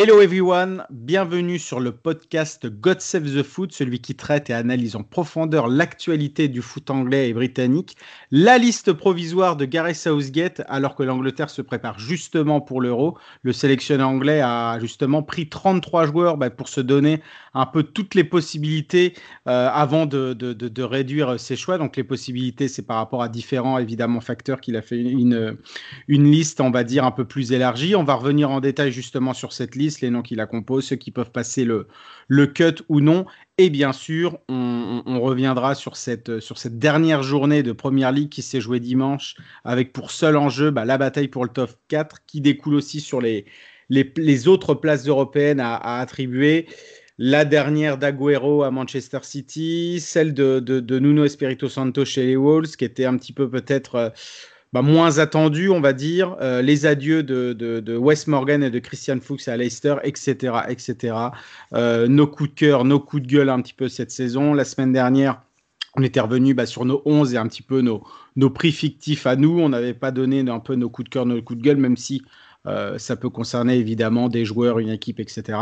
Hello everyone, bienvenue sur le podcast God Save the Foot, celui qui traite et analyse en profondeur l'actualité du foot anglais et britannique, la liste provisoire de Gareth Southgate alors que l'Angleterre se prépare justement pour l'Euro. Le sélectionneur anglais a justement pris 33 joueurs bah, pour se donner un peu toutes les possibilités euh, avant de, de, de, réduire ses choix. Donc les possibilités, c'est par rapport à différents évidemment facteurs qu'il a fait une, une liste, on va dire, un peu plus élargie. On va revenir en détail justement sur cette liste les noms qui la composent, ceux qui peuvent passer le, cut ou non. Et bien sûr, on, reviendra sur cette, sur cette dernière journée de Première Ligue qui s'est jouée dimanche avec pour seul enjeu bah, la bataille pour le top 4 qui découle aussi sur les, les, autres places européennes à, attribuer. La dernière d'Aguero à Manchester City, celle de, de, Nuno Espirito Santo chez les Wolves, qui était un petit peu peut-être euh, bah, moins attendu, on va dire. Euh, les adieux de, de, Wes Morgan et de Christian Fuchs à Leicester, etc. etc. Euh, nos coups de cœur, nos coups de gueule un petit peu cette saison. La semaine dernière, on était revenu bah, sur nos 11 et un petit peu nos, nos prix fictifs à nous. On n'avait pas donné un peu nos coups de cœur, nos coups de gueule, même si euh, ça peut concerner évidemment des joueurs, une équipe, etc.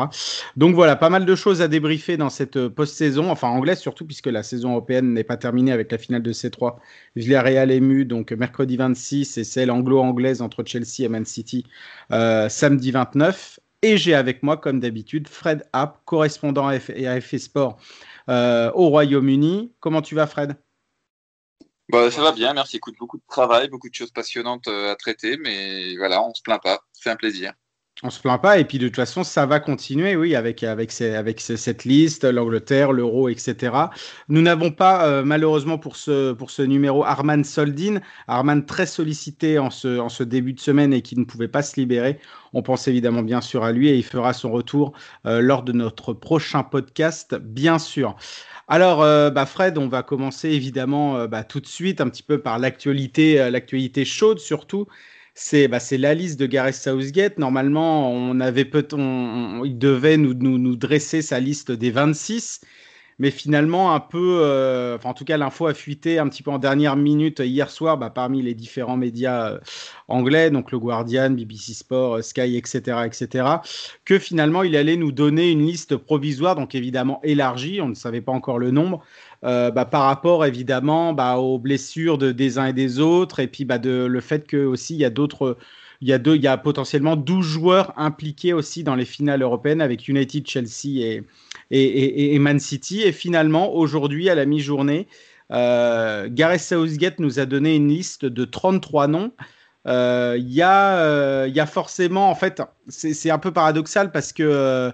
Donc voilà, pas mal de choses à débriefer dans cette euh, post-saison, enfin anglaise surtout, puisque la saison européenne n'est pas terminée avec la finale de C3. Villarreal ému, donc mercredi 26, et celle anglo-anglaise entre Chelsea et Man City, euh, samedi 29. Et j'ai avec moi, comme d'habitude, Fred App, correspondant à AFE Sport au Royaume-Uni. Comment tu vas, Fred? Bah, ça va bien, merci. Écoute, beaucoup de travail, beaucoup de choses passionnantes euh, à traiter, mais voilà, on se plaint pas. C'est un plaisir. On se plaint pas, et puis de toute façon, ça va continuer, oui, avec, avec, avec cette liste, l'Angleterre, l'Euro, etc. Nous n'avons pas, euh, malheureusement, pour ce, pour ce numéro, Arman Soldin. Arman très sollicité en ce, en ce début de semaine et qui ne pouvait pas se libérer. On pense évidemment bien sûr à lui et il fera son retour euh, lors de notre prochain podcast, bien sûr. Alors, euh, bah, Fred, on va commencer évidemment bah, tout de suite un petit peu par l'actualité, l'actualité chaude surtout. C'est bah, la liste de Gareth Southgate. Normalement, on avait peut il devait nous, nous, nous, dresser sa liste des 26 mais finalement un peu, euh, enfin en tout cas l'info a fuité un petit peu en dernière minute hier soir bah, parmi les différents médias euh, anglais, donc le Guardian, BBC Sport, euh, Sky, etc., etc., que finalement il allait nous donner une liste provisoire, donc évidemment élargie, on ne savait pas encore le nombre, bah, par rapport évidemment bah, aux blessures de, des uns et des autres, et puis bah, le fait que aussi il y a d'autres il y a, deux, il y a potentiellement 12 joueurs impliqués aussi dans les finales européennes avec United, Chelsea et, et, Man City. Et finalement, aujourd'hui, à la mi-journée, euh, Gareth Southgate nous a donné une liste de 33 noms. Euh, il y, euh, y, a forcément, en fait, c'est un peu paradoxal parce que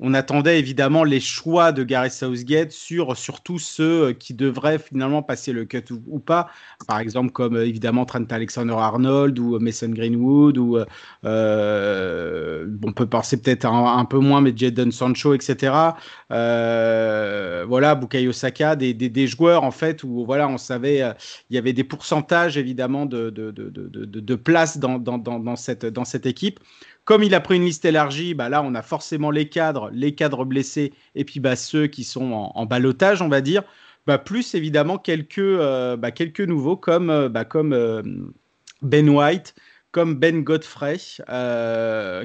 on attendait évidemment les choix de Gareth Southgate sur surtout ceux euh, qui devraient finalement passer le cut ou, pas. Par exemple, comme euh, évidemment Trent Alexander-Arnold ou euh, Mason Greenwood ou on peut penser peut-être un, peu moins, mais Jadon Sancho, etc. voilà, Bukayo Saka, des, joueurs en fait où voilà, on savait il y avait des pourcentages évidemment de, de, place dans, cette, dans cette équipe. Comme il a pris une liste élargie, bah là, on a forcément les cadres, les cadres blessés, et puis bah, ceux qui sont en, en balotage, on va dire. Bah, plus évidemment quelques, euh, bah, quelques nouveaux comme, euh, bah, comme euh, Ben White, comme Ben Godfrey,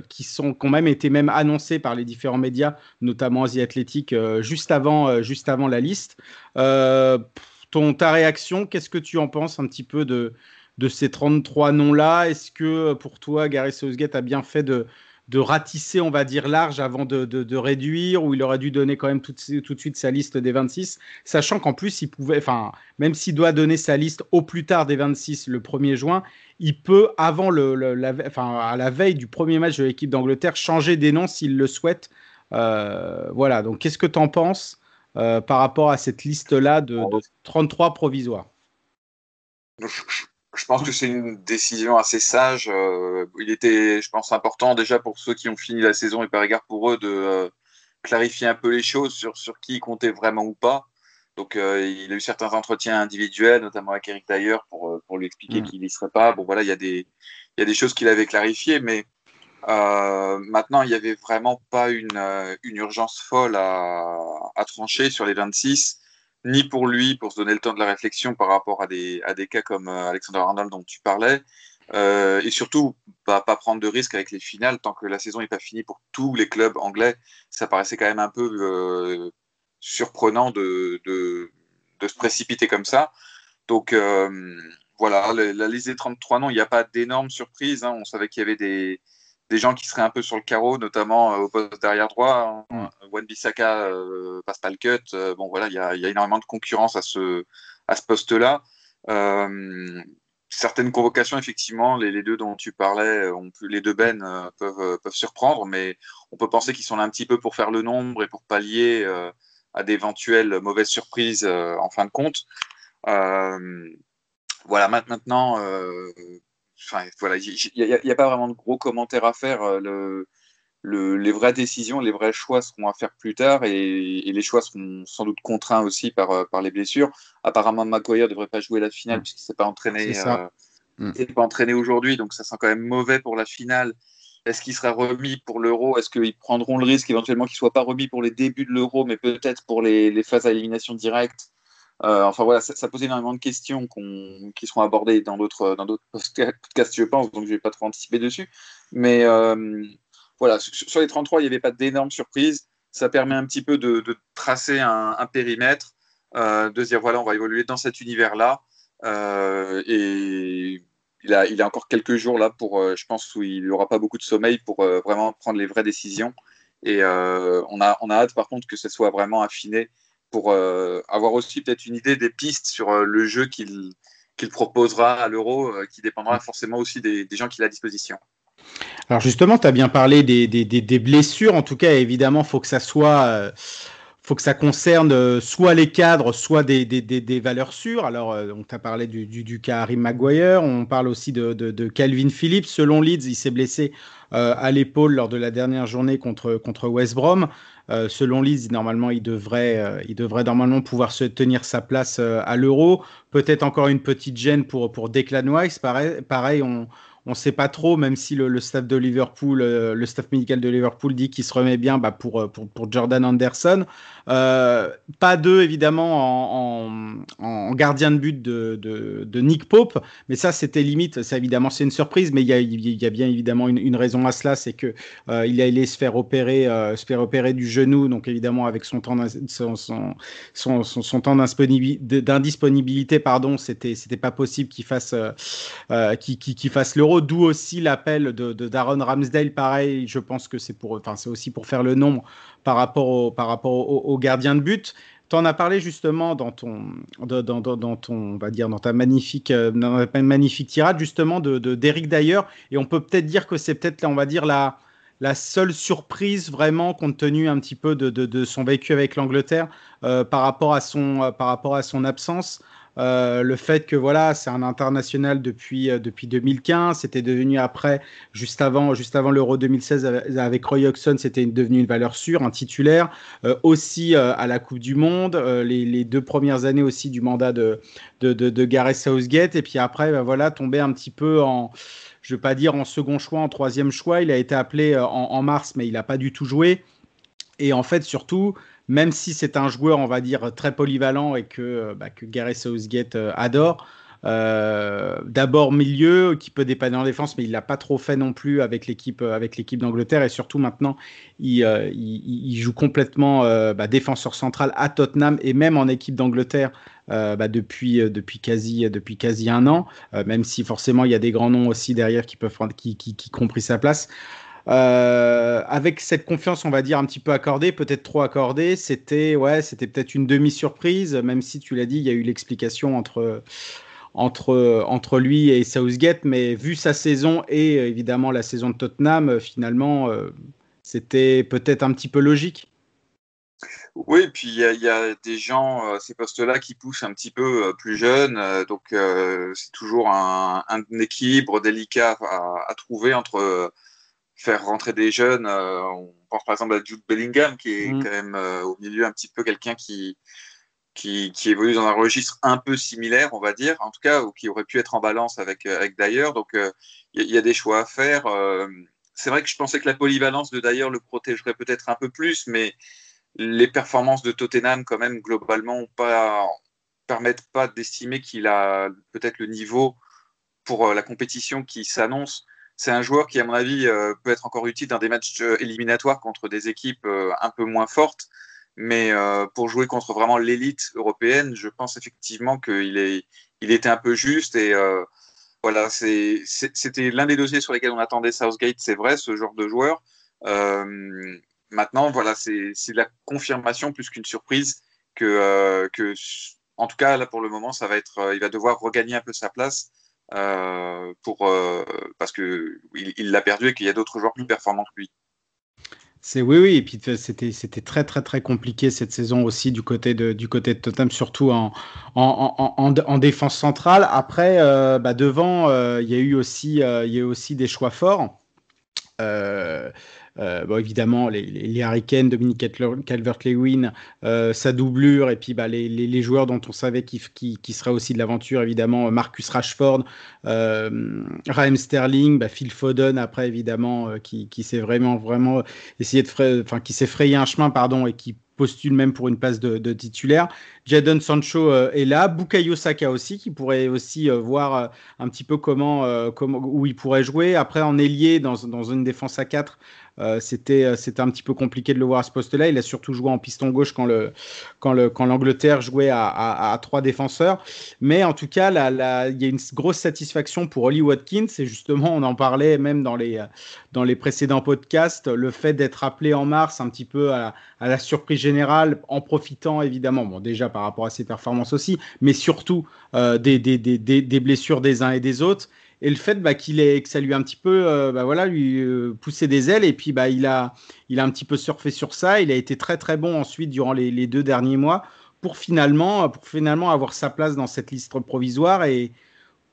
qui sont quand même été même annoncés par les différents médias, notamment The Athletic, juste, avant, juste avant la liste. ton, ta réaction, qu'est-ce que tu en penses un petit peu de, de ces 33 noms-là Est-ce que euh, pour toi, Gary Southgate a bien fait de, de ratisser, on va dire, large avant de, de, réduire, ou il aurait dû donner quand même tout, tout de suite sa liste des 26, sachant qu'en plus, il pouvait, enfin, même s'il doit donner sa liste au plus tard des 26 le 1er juin, il peut, avant le, la, enfin, à la veille du premier match de l'équipe d'Angleterre, changer des noms s'il le souhaite. Euh, voilà, donc qu'est-ce que tu en penses euh, par rapport à cette liste-là de, de 33 provisoires? Pense que c'est une décision assez sage. Euh, il était, je pense, important déjà pour ceux qui ont fini la saison et par égard pour eux de euh, clarifier un peu les choses sur, sur qui il comptait vraiment ou pas. Donc, euh, il a eu certains entretiens individuels, notamment avec Eric Tailleur, pour, pour lui expliquer mm. qu'il n'y serait pas. Bon, voilà, il y a des, il y a des choses qu'il avait clarifiées, mais euh, maintenant, il n'y avait vraiment pas une, une urgence folle à, à, trancher sur les 26, ni pour lui, pour se donner le temps de la réflexion par rapport à des, à des cas comme Alexander Arnold dont tu parlais, euh, et surtout, pas, prendre de risques avec les finales tant que la saison n'est pas finie pour tous les clubs anglais. Ça paraissait quand même un peu euh, surprenant de, de, se précipiter comme ça. Donc euh, voilà, la, liste des 33 noms, il n'y a pas d'énormes surprises. Hein. On savait qu'il y avait des, des, gens qui seraient un peu sur le carreau, notamment au poste derrière droit. Hein. Wan Bissaka passe pas le cut. bon voilà, il y a, y a, énormément de concurrence à ce, à ce poste-là. Euh, certaines convocations, effectivement, les, les, deux dont tu parlais, ont pu, les deux Ben euh, peuvent, euh, peuvent surprendre, mais on peut penser qu'ils sont là un petit peu pour faire le nombre et pour pallier euh, à d'éventuelles mauvaises surprises en fin de compte. voilà, maintenant, enfin, voilà, il n'y a, a, pas vraiment de gros commentaires à faire. Le, les vraies décisions, les vrais choix seront à faire plus tard et, les choix seront sans doute contraints aussi par, euh, par les blessures. Apparemment, Maguire ne devrait pas jouer la finale mm. puisqu'il ne s'est pas entraîné, euh, mm. pas entraîné aujourd'hui, donc ça sent quand même mauvais pour la finale. Est-ce qu'il sera remis pour l'euro? Est-ce qu'ils prendront le risque éventuellement qu'il ne soit pas remis pour les débuts de l'euro, mais peut-être pour les, les, phases à élimination directe euh, Enfin voilà, ça, ça, pose énormément de questions qui seront abordées dans d'autres podcasts, je pense, donc je ne vais pas trop anticiper dessus. Mais voilà, sur les 33, il n'y avait pas d'énormes surprises. Ça permet un petit peu de, tracer un, périmètre, euh, de dire voilà, on va évoluer dans cet univers-là. Euh, et il a, il a encore quelques jours là pour, euh, je pense, où il n'aura pas beaucoup de sommeil pour vraiment prendre les vraies décisions. Et on, a, on a hâte par contre que ce soit vraiment affiné pour avoir aussi peut-être une idée des pistes sur le jeu qu'il qu'il proposera à l'euro, qui dépendra forcément aussi des, gens qu'il a à disposition. Alors justement, tu as bien parlé des, des, des, blessures. En tout cas, évidemment, faut que ça soit, euh, faut que ça concerne euh, soit les cadres, soit des, des valeurs sûres. Alors, euh, on t'a parlé du, du, du, cas Harry Maguire. On parle aussi de, de, de Calvin Phillips. Selon Leeds, il s'est blessé à l'épaule lors de la dernière journée contre contre West Brom. Selon Leeds, normalement, il devrait, il devrait normalement pouvoir se tenir sa place à l'Euro. Peut-être encore une petite gêne pour pour Declan Rice. Pareil, pareil on ne sait pas trop, même si le, staff de Liverpool, euh, le staff médical de Liverpool dit qu'il se remet bien bah, pour, euh, pour, pour, Jordan Anderson. Euh, pas d'eux, évidemment, en, gardien de but de, de, Nick Pope, mais ça, c'était limite. Ça, évidemment, c'est une surprise, mais il y a, bien évidemment une, raison à cela, c'est que il a allé se faire opérer, se faire opérer du genou, donc évidemment avec son temps, d'indisponibilité, pardon, c'était, pas possible qu'il fasse, qu'il, qu'il fasse l'euro d'où aussi l'appel de, Darren Ramsdale. Pareil, je pense que c'est pour, c'est aussi pour faire le nombre par rapport au, par rapport gardien de but. Tu en as parlé justement dans ton, dans, dans, ton, on va dire, dans ta magnifique, euh, magnifique tirade justement de d'Eric d'ailleurs. Et on peut peut-être dire que c'est peut-être, on va dire, la, la seule surprise vraiment compte tenu un petit peu de, de, son vécu avec l'Angleterre euh, par rapport à son, par rapport à son absence. Euh, le fait que voilà, c'est un international depuis euh, depuis 2015, c'était devenu après, juste avant, juste avant l'Euro 2016 avec Roy Hodgson, c'était devenu une valeur sûre, un titulaire. Euh, aussi à la Coupe du Monde, les, deux premières années aussi du mandat de de, de, Gareth Southgate, et puis après, ben voilà, tombé un petit peu en je ne pas dire en second choix, en troisième choix. Il a été appelé en, en mars, mais il n'a pas du tout joué. Et en fait, surtout, même si c'est un joueur, on va dire, très polyvalent et que, euh, bah, que Gareth Southgate euh, adore. Euh, d'abord milieu qui peut dépanner en défense, mais il l'a pas trop fait non plus avec l'équipe avec l'équipe d'Angleterre et surtout maintenant il, joue complètement bah, défenseur central à Tottenham et même en équipe d'Angleterre bah, depuis depuis quasi depuis quasi un an, même si forcément il y a des grands noms aussi derrière qui peuvent qui qui, qui ont pris sa place. Euh, avec cette confiance, on va dire un petit peu accordée, peut-être trop accordée, c'était ouais, c'était peut-être une demi-surprise, même si tu l'as dit, il y a eu l'explication entre entre entre lui et Southgate, mais vu sa saison et évidemment la saison de Tottenham, finalement, euh, c'était peut-être un petit peu logique. Oui, puis il y, a des gens, euh, ces postes-là, qui poussent un petit peu plus jeunes, donc c'est toujours un, équilibre délicat à, à trouver entre faire rentrer des jeunes. on pense par exemple à Jude Bellingham, qui est Mm. quand même au milieu un petit peu quelqu'un qui, qui, qui, évolue dans un registre un peu similaire, on va dire, en tout cas, ou qui aurait pu être en balance avec, avec Dyer. Donc, il y, y, a des choix à faire. c'est vrai que je pensais que la polyvalence de Dyer le protégerait peut-être un peu plus, mais les performances de Tottenham, quand même, globalement, ont pas, permettent pas d'estimer qu'il a peut-être le niveau pour la compétition qui s'annonce. C'est un joueur qui, à mon avis, peut être encore utile dans des matchs éliminatoires contre des équipes un peu moins fortes. Mais pour jouer contre vraiment l'élite européenne, je pense effectivement qu'il est, il était un peu juste. Et voilà, c'était l'un des dossiers sur lesquels on attendait Southgate, c'est vrai, ce genre de joueur. maintenant, voilà, c'est la confirmation plus qu'une surprise que, que, en tout cas, là pour le moment, ça va être, il va devoir regagner un peu sa place. Euh, pour, euh, parce qu'il il l'a perdu et qu'il y a d'autres joueurs plus performants que lui. C'est oui, oui, et puis c'était c'était très très très compliqué cette saison aussi du côté de du côté de Tottenham, surtout en en, en, en, en défense centrale. Après, euh, bah devant, il y a eu aussi il y a eu aussi des choix forts. Euh, euh, bon, évidemment, les, les, Kane, Dominique Calvert-Lewin, euh, sa doublure, et puis bah, les, les, joueurs dont on savait qui, qui, qui seraient aussi de l'aventure, évidemment, Marcus Rashford, euh, Raheem Sterling, bah, Phil Foden, après, évidemment, euh, qui, qui s'est vraiment, vraiment essayé de frayer, enfin, qui s'est frayé un chemin, pardon, et qui postule même pour une place de, titulaire. Jadon Sancho euh, est là, Bukayo Saka aussi, qui pourrait aussi euh, voir euh, un petit peu comment, où il pourrait jouer. Après, en ailier, dans, une défense à 4, euh, c'était un petit peu compliqué de le voir à ce poste-là. Il a surtout joué en piston gauche quand le quand le quand l'Angleterre jouait à, trois défenseurs. Mais en tout cas, il y a une grosse satisfaction pour Ollie Watkins. Et justement, on en parlait même dans les précédents podcasts, le fait d'être appelé en mars un petit peu à, à, la surprise générale, en profitant évidemment, bon déjà par rapport à ses performances aussi, mais surtout euh, des, des, des, des blessures des uns et des autres. Et le fait bah, qu'il ait que ça lui a un petit peu euh, bah, voilà lui euh, poussé des ailes et puis bah il a il a un petit peu surfé sur ça. Il a été très très bon ensuite durant les, les deux derniers mois pour finalement pour finalement avoir sa place dans cette liste provisoire et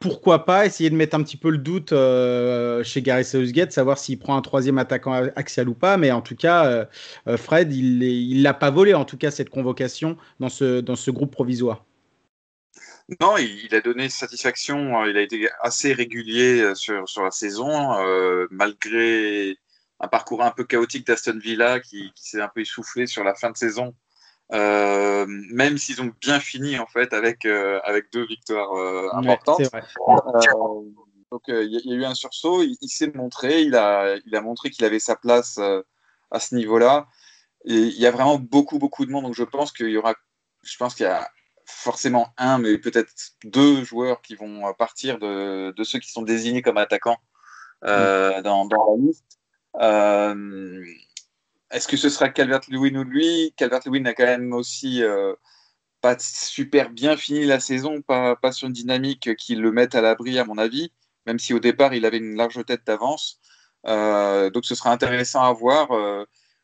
pourquoi pas essayer de mettre un petit peu le doute euh, chez Gary Southgate, savoir s'il prend un troisième attaquant axial ou pas. Mais en tout cas, euh, Fred, il l'a pas volé, en tout cas, cette convocation dans ce, dans ce groupe provisoire. Non, il, a donné satisfaction. Il a été assez régulier sur, sur la saison, euh, malgré un parcours un peu chaotique d'Aston Villa qui s'est un peu essoufflé sur la fin de saison. Euh, même s'ils ont bien fini en fait avec, euh, avec deux victoires euh, importantes. Ouais, donc il y, y, a eu un sursaut. Il, il s'est montré. Il a, il a montré qu'il avait sa place à ce niveau-là. Et il y a vraiment beaucoup beaucoup de monde. Donc je pense qu'il y aura, je pense qu'il y a forcément un, mais peut-être deux joueurs qui vont partir de, de ceux qui sont désignés comme attaquants euh, dans, dans, la liste. Euh, Est-ce que ce sera Calvert-Lewin ou lui? Calvert-Lewin a quand même aussi euh, pas super bien fini la saison, pas, pas sur une dynamique qui le mette à l'abri, à mon avis, même si au départ il avait une large tête d'avance. Euh, donc ce sera intéressant à voir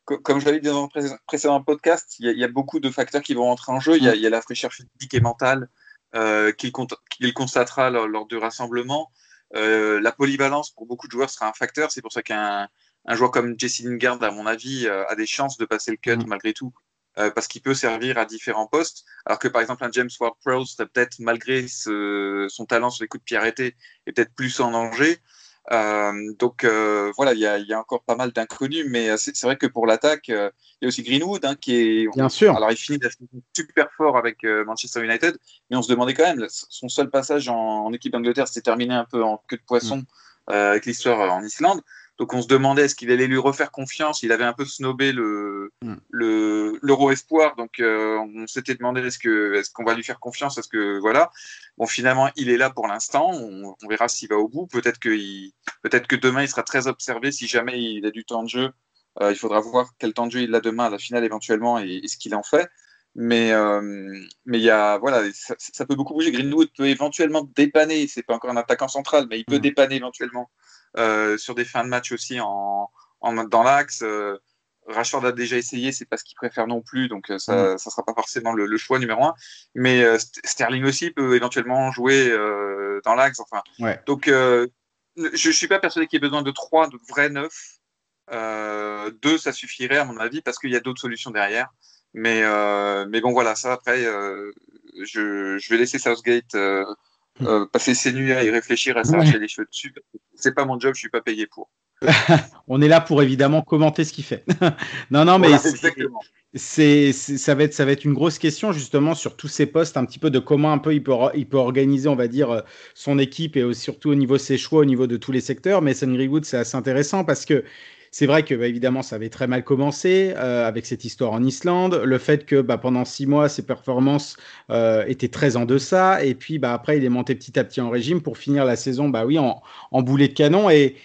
comme je l'avais dit dans un précédent podcast, il y, a, il y, a beaucoup de facteurs qui vont entrer en jeu. Il y a, il y a la fraîcheur physique et mentale euh, qu'il qu constatera lors, rassemblements. Euh, la polyvalence pour beaucoup de joueurs sera un facteur. C'est pour ça qu'un un joueur comme Jesse Lingard, à mon avis, euh, a des chances de passer le cut mmh. malgré tout, euh, parce qu'il peut servir à différents postes. Alors que par exemple un James Ward-Prowse, peut-être malgré ce, son talent sur les coups de pied arrêtés, est peut-être plus en danger. Euh, donc euh, voilà, il y, y, a encore pas mal d'inconnus, mais c'est vrai que pour l'attaque, il y a aussi Greenwood hein, qui est. Bien sûr. Alors il finit super fort avec Manchester United, mais on se demandait quand même, son seul passage en, en équipe d'Angleterre s'est terminé un peu en queue de poisson mm. avec l'histoire en Islande. Donc on se demandait est-ce qu'il allait lui refaire confiance. Il avait un peu snobé le Hmm. mm. l'euro espoir, donc euh, on s'était demandé est-ce que est-ce qu'on va lui faire confiance, est-ce que voilà. Bon finalement il est là pour l'instant. On, on, verra s'il va au bout. Peut-être que peut-être que demain il sera très observé si jamais il a du temps de jeu. Euh, il faudra voir quel temps de jeu il a demain à la finale éventuellement et, et ce qu'il en fait. Mais euh, mais il y a voilà ça, ça, peut beaucoup bouger. Greenwood peut éventuellement dépanner. C'est pas encore un attaquant central, mais il peut mm. dépanner éventuellement. Euh, sur des fins de match aussi en, en dans l'axe. Euh, Rashford a déjà essayé, c'est pas ce qu'il préfère non plus, donc euh, ça, mm. ça sera pas forcément le, le, choix numéro un. Mais euh, Sterling aussi peut éventuellement jouer euh, dans l'axe. Enfin, ouais. donc je, je suis pas persuadé qu'il y ait besoin de trois de vrais neufs. deux, ça suffirait à mon avis parce qu'il y a d'autres solutions derrière. Mais, mais bon, voilà, ça après, je, je, vais laisser Southgate euh, passer ses nuits à y réfléchir, à s'arracher les cheveux dessus. C'est pas mon job, je suis pas payé pour. on est là pour évidemment commenter ce qu'il fait. non, non, mais c'est, ça va être, ça va être une grosse question justement sur tous ces postes, un petit peu de comment un peu il peut, il peut organiser, on va dire, euh, son équipe et surtout au niveau de ses choix, au niveau de tous les secteurs. Mais Mason Greenwood, c'est assez intéressant parce que c'est vrai que bah, évidemment ça avait très mal commencé euh, avec cette histoire en Islande, le fait que bah, pendant six mois ses performances euh, étaient très en deçà, et puis bah, après il est monté petit à petit en régime pour finir la saison en, boulet de canon et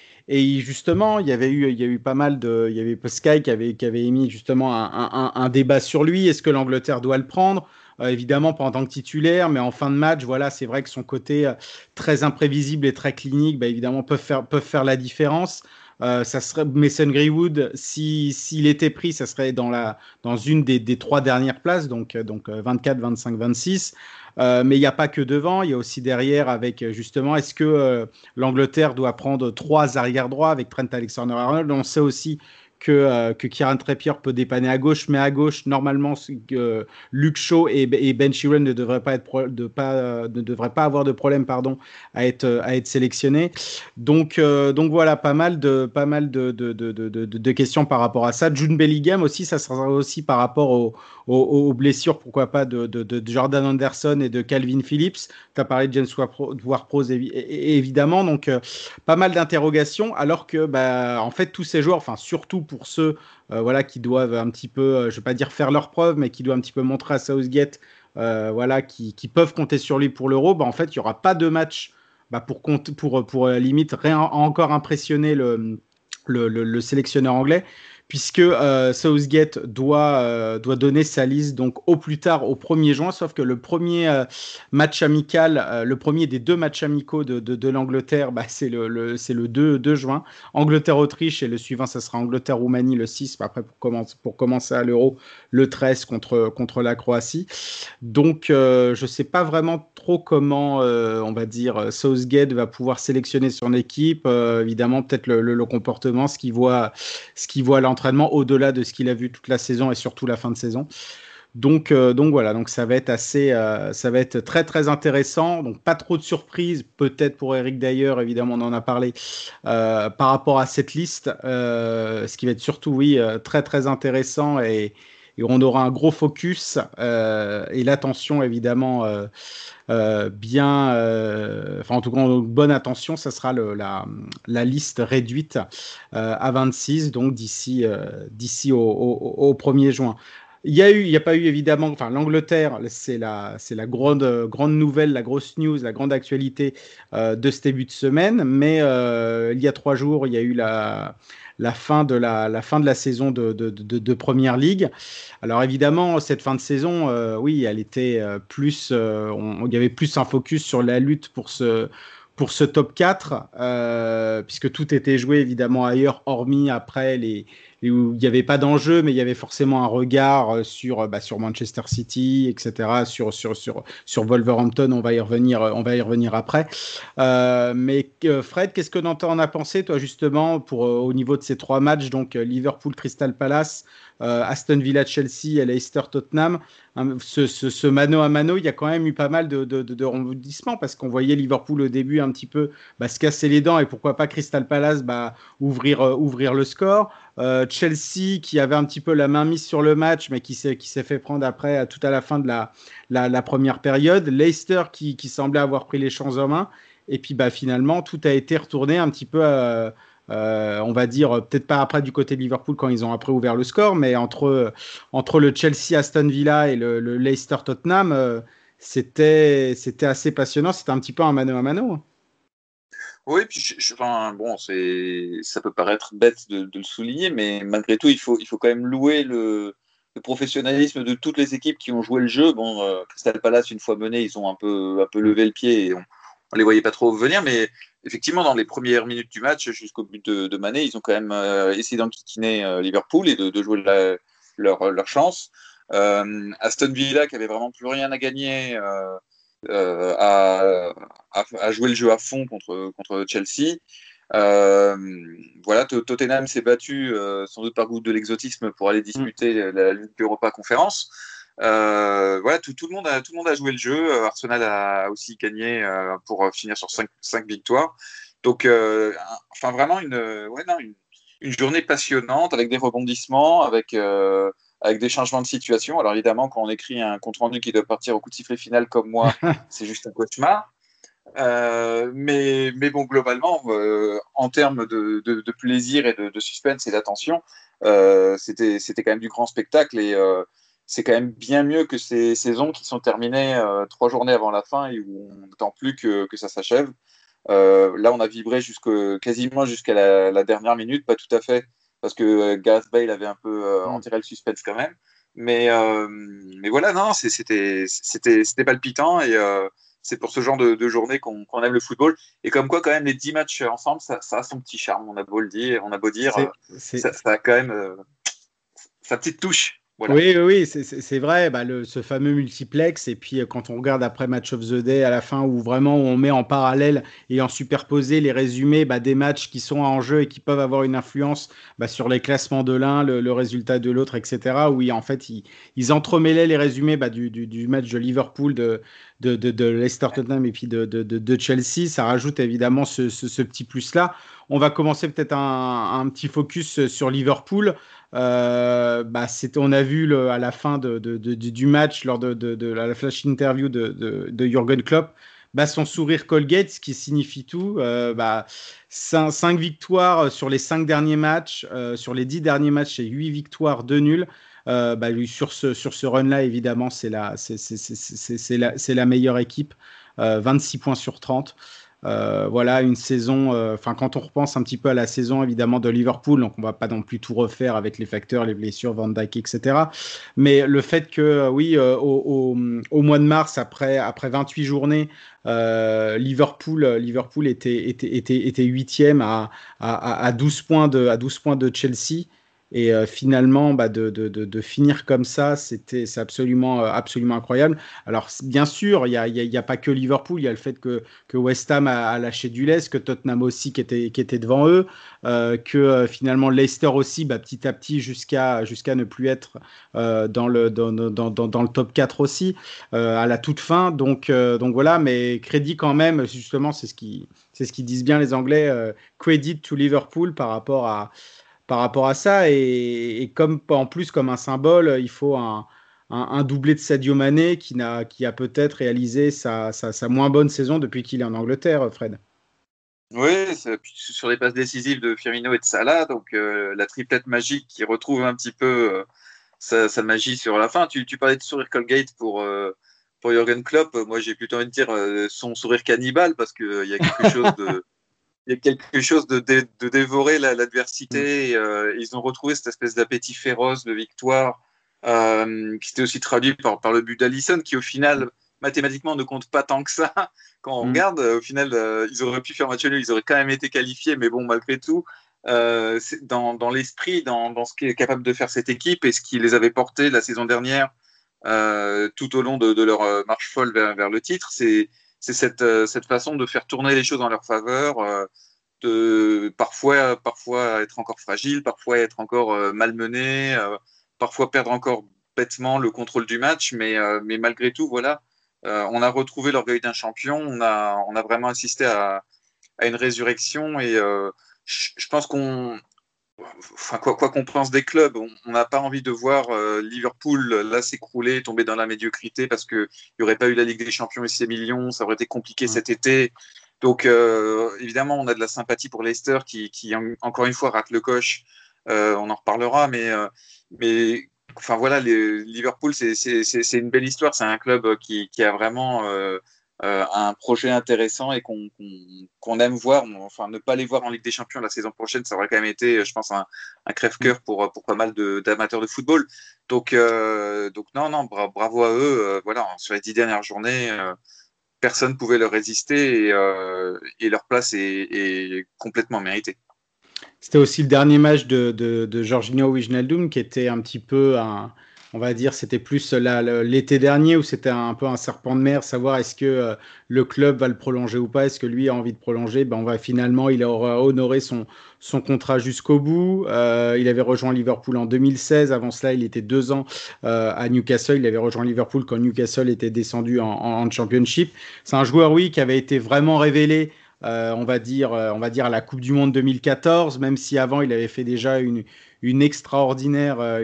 justement, il y avait eu, pas mal de, il y avait Sky qui avait, émis justement un, débat sur lui. Est-ce que l'Angleterre doit le prendre? Euh, Évidemment, pas en tant que titulaire, mais en fin de match, voilà, c'est vrai que son côté très imprévisible et très clinique, évidemment, peuvent peuvent faire la différence. Euh, ça serait Mason Greenwood, s'il était pris, ça serait dans, la, dans une des, des trois dernières places, donc, donc 24, 25, 26. mais il n'y a pas que devant, il y a aussi derrière avec justement, est-ce que euh, l'Angleterre doit prendre trois arrières droits avec Trent Alexander-Arnold? On sait aussi que, euh, que Kieran Trippier peut dépanner à gauche, mais à gauche, normalement, euh, Luke Shaw et, Ben Sheeran ne devraient pas, être de pas, ne devraient pas avoir de problème pardon, à, être, à être sélectionnés. Donc, euh, donc voilà, pas mal, de, pas mal de, de, de, de questions par rapport à ça. June Bellingham aussi, ça sera aussi par rapport au, aux, blessures, pourquoi pas, de, Jordan Anderson et de Calvin Phillips. Tu as parlé de James Ward-Prowse évidemment, donc euh, pas mal d'interrogations, alors que bah, en fait tous ces joueurs, enfin surtout pour ceux euh, voilà, qui doivent un petit peu, euh, je vais pas dire faire leur preuve, mais qui doivent un petit peu montrer à Southgate voilà, qui, peuvent compter sur lui pour l'Euro, bah, en fait il n'y aura pas de match bah, pour, pour, limite encore impressionner le sélectionneur anglais puisque euh, Southgate doit, euh, doit donner sa liste donc au plus tard au 1er juin, sauf que le premier euh, match amical, euh, le premier des deux matchs amicaux de, de, l'Angleterre, bah, c'est le, le, le 2, 2 juin. Angleterre-Autriche et le suivant, ça sera Angleterre-Roumanie le 6, après pour commencer, pour commencer à l'Euro le 13 contre, contre la Croatie. Donc je ne sais pas vraiment trop comment, on va dire, Southgate va pouvoir sélectionner son équipe. évidemment, peut-être le, le, comportement, ce qu'il voit, ce qu'il voit entraînement au-delà de ce qu'il a vu toute la saison et surtout la fin de saison. Donc, euh, donc voilà, donc ça va être assez, euh, ça va être très très intéressant. Donc pas trop de surprises, peut-être pour Eric d'ailleurs, évidemment on en a parlé euh, par rapport à cette liste. ce qui va être surtout oui très très intéressant et, et on aura un gros focus et l'attention évidemment euh, bien, euh, enfin en tout cas, bonne attention, ça sera la, liste réduite euh, à 26, donc d'ici au, au, 1er juin. Il y a n'y a pas eu évidemment, enfin l'Angleterre, c'est la, grande nouvelle, la grosse news, la grande actualité de ce début de semaine. Mais il y a trois jours, il y a eu la, la fin de la, la, fin de la saison de, de, de, Première Ligue. Alors évidemment, cette fin de saison, euh, oui, elle était euh, plus, euh, il y avait plus un focus sur la lutte pour ce, pour ce top 4, puisque tout était joué évidemment ailleurs, hormis après les, où il n'y avait pas d'enjeu, mais il y avait forcément un regard euh, sur, euh, bah, sur Manchester City, etc., sur, sur, sur, sur Wolverhampton, on va y revenir, euh, on va y revenir après. Mais Fred, qu'est-ce que tu en as pensé, toi, justement, pour, au niveau de ces trois matchs, donc Liverpool, Crystal Palace, Aston Villa, Chelsea et Leicester, Tottenham. Hein, ce, mano à mano, il y a quand même eu pas mal de, de, de rebondissements parce qu'on voyait Liverpool au début un petit peu bah, se casser les dents et pourquoi pas Crystal Palace bah, ouvrir, euh, ouvrir le score. Euh, Chelsea qui avait un petit peu la main mise sur le match mais qui s'est, fait prendre après tout à la fin de la, première période. Leicester qui, semblait avoir pris les chances en main. Et puis bah, finalement, tout a été retourné un petit peu euh, on va dire peut-être pas après du côté de Liverpool quand ils ont après ouvert le score, mais entre, entre le Chelsea Aston Villa et le, Leicester Tottenham, euh, c'était assez passionnant. C'était un petit peu un mano à mano. Oui, puis enfin, bon, ça peut paraître bête de, le souligner, mais malgré tout, il faut il faut quand même louer le, professionnalisme de toutes les équipes qui ont joué le jeu. Bon, euh, Crystal Palace une fois mené, ils ont un peu un peu levé le pied et on les voyait pas trop venir, mais effectivement, dans les premières minutes du match, jusqu'au but de, de, Mané, ils ont quand même euh, essayé d'enquiquiner euh, Liverpool et de, de jouer la, leur, leur, chance. Euh, Aston Villa, qui avait vraiment plus rien à gagner, a, a, a, joué le jeu à fond contre, contre Chelsea. voilà, Tottenham s'est battu sans doute par goût de l'exotisme pour aller disputer la Ligue Europa Conférence. Voilà, tout, le monde a, tout le monde a joué le jeu. Arsenal a aussi gagné pour finir sur 5, victoires. Donc, enfin, vraiment une, ouais, non, une, une, journée passionnante avec des rebondissements, avec avec des changements de situation. Alors évidemment, quand on écrit un compte rendu qui doit partir au coup de sifflet final comme moi, c'est juste un cauchemar. Euh, mais, mais bon, globalement, euh, en termes de, de, plaisir et de, suspense et d'attention, euh, c'était quand même du grand spectacle et euh, c'est quand même bien mieux que ces saisons qui sont terminées trois journées avant la fin et où on n'attend plus que, que ça s'achève. là, on a vibré jusque, quasiment jusqu'à la, la, dernière minute, pas tout à fait, parce que euh, Gareth Bale avait un peu euh, mm. enterré le suspense quand même. Mais, euh, mais voilà, non, c'était palpitant et c'est pour ce genre de, journée qu'on aime le football. Et comme quoi, quand même, les 10 matchs ensemble, ça, a son petit charme. On a beau le dire, on a beau dire, ça, ça, a quand même sa petite touche. Oui, oui, c'est vrai, bah, le, ce fameux multiplex, et puis euh, quand on regarde après Match of the Day à la fin, où vraiment on met en parallèle et en superposé les résumés bah, des matchs qui sont en jeu et qui peuvent avoir une influence bah, sur les classements de l'un, le, résultat de l'autre, etc. Oui, en fait, ils, ils entremêlaient les résumés du, du, match de Liverpool, de, de, de, de Leicester Tottenham et puis de, de, Chelsea. Ça rajoute évidemment ce, ce, ce petit plus-là. On va commencer peut-être un, un, petit focus sur Liverpool. Euh, bah, on a vu le, à la fin de, du match, lors de, la flash interview de, Jürgen Klopp, bah, son sourire Colgate, ce qui signifie tout. Euh, bah, 5, victoires sur les 5 derniers matchs, euh, sur les 10 derniers matchs, et 8 victoires, 2 nuls. Euh, bah, sur ce, run-là, évidemment, c'est la, meilleure équipe. 26 points sur 30. Euh, voilà, une saison, euh, enfin, quand on repense un petit peu à la saison évidemment de Liverpool, donc on va pas non plus tout refaire avec les facteurs, les blessures, Van Dijk, etc. Mais le fait que, euh, oui, au, mois de mars, après, après 28 journées, Liverpool, Liverpool était, était, était, était 8e à, à, à, 12 points de, à 12 points de Chelsea. Et euh, finalement, bah, de, de, de, finir comme ça, c'était c'est absolument, euh, absolument incroyable. Alors, bien sûr, il n'y a, a, pas que Liverpool, il y a le fait que, que West Ham a, lâché du lest, que Tottenham aussi qui était, qui était devant eux, euh, que finalement Leicester aussi, bah, petit à petit, jusqu'à jusqu'à ne plus être dans, le, dans, dans, dans, le top 4 aussi, à la toute fin. Donc, donc voilà, mais crédit quand même, justement, c'est ce qui c'est ce qu'ils disent bien les Anglais, credit to Liverpool par rapport à par rapport à ça. Et, comme en plus, comme un symbole, il faut un, doublé de Sadio Mané qui, a, peut-être réalisé sa, moins bonne saison depuis qu'il est en Angleterre, Fred. Oui, sur les passes décisives de Firmino et de Salah, donc euh, la triplette magique qui retrouve un petit peu euh, sa, magie sur la fin. Tu, tu parlais de sourire Colgate pour, euh, pour Jürgen Klopp. Moi, j'ai plutôt envie de dire son sourire cannibale parce qu'il y a quelque chose de il y a quelque chose de, de, dévorer l'adversité. Mm. Euh, ils ont retrouvé cette espèce d'appétit féroce de victoire euh, qui s'était aussi traduit par, par le but d'Allison, qui au final, mathématiquement, ne compte pas tant que ça. Quand on mm. regarde, au final, euh, ils auraient pu faire match nul, ils auraient quand même été qualifiés, mais bon, malgré tout, euh, dans, dans l'esprit, dans, dans, ce qui est capable de faire cette équipe et ce qui les avait portés la saison dernière tout au long de, de leur marche folle vers, vers le titre, c'est c'est cette, euh, cette façon de faire tourner les choses en leur faveur, euh, de parfois, parfois être encore fragile, parfois être encore euh, malmené, parfois perdre encore bêtement le contrôle du match, mais, mais malgré tout, voilà, on a retrouvé l'orgueil d'un champion, on a, on a vraiment assisté à, à une résurrection. Et je pense qu'on enfin, quoi qu'on pense des clubs, on n'a pas envie de voir euh, Liverpool là s'écrouler, tomber dans la médiocrité parce qu'il n'y aurait pas eu la Ligue des Champions et ses millions, ça aurait été compliqué cet été. Donc euh, évidemment, on a de la sympathie pour Leicester qui, qui encore une fois rate le coche. Euh, on en reparlera, mais, mais enfin voilà, les, Liverpool, c'est une belle histoire. C'est un club qui, qui a vraiment euh, un projet intéressant et qu'on aime voir. Enfin, ne pas les voir en Ligue des Champions la saison prochaine, ça aurait quand même été, je pense, un, crève-cœur pour, pour pas mal d'amateurs de, football. Donc, euh, non, non, bravo à eux. Euh, voilà, sur les dix dernières journées, personne ne pouvait leur résister et, leur place est, complètement méritée. C'était aussi le dernier match de, de, de Wijnaldum qui était un petit peu un on va dire, c'était plus l'été dernier où c'était un, peu un serpent de mer, savoir est-ce que euh, le club va le prolonger ou pas, est-ce que lui a envie de prolonger. Ben, on va finalement, il aura honoré son, contrat jusqu'au bout. Euh, il avait rejoint Liverpool en 2016. Avant cela, il était deux ans euh, à Newcastle. Il avait rejoint Liverpool quand Newcastle était descendu en, en Championship. C'est un joueur, oui, qui avait été vraiment révélé euh, on, va dire, euh, à la Coupe du Monde 2014, même si avant il avait fait déjà une, extraordinaire, euh,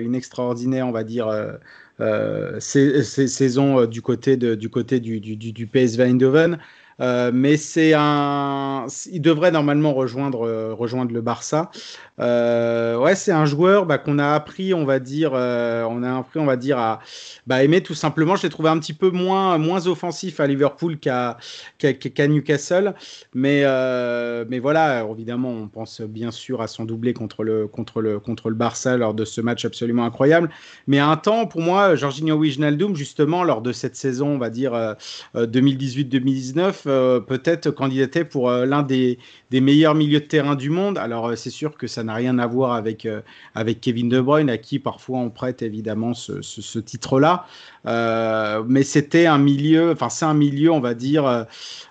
saison du côté, du, du PSV Eindhoven. Euh, mais c'est un, il devrait normalement rejoindre, euh, rejoindre le Barça. Euh, ouais, c'est un joueur bah, qu'on a appris, on va dire, on a appris, on va dire à bah, aimer tout simplement. Je l'ai trouvé un petit peu moins, moins offensif à Liverpool qu'à qu'à Newcastle, mais mais voilà, évidemment, on pense bien sûr à son doublé contre le contre le contre le Barça lors de ce match absolument incroyable. Mais à un temps, pour moi, Jorginho Wijnaldum, justement, lors de cette saison, on va dire 2018-2019 euh, peut-être candidater pour euh, l'un des, meilleurs milieux de terrain du monde. Alors euh, c'est sûr que ça n'a rien à voir avec, avec Kevin De Bruyne, à qui parfois on prête évidemment ce, titre-là. mais c'était un milieu, enfin c'est un milieu, on va dire,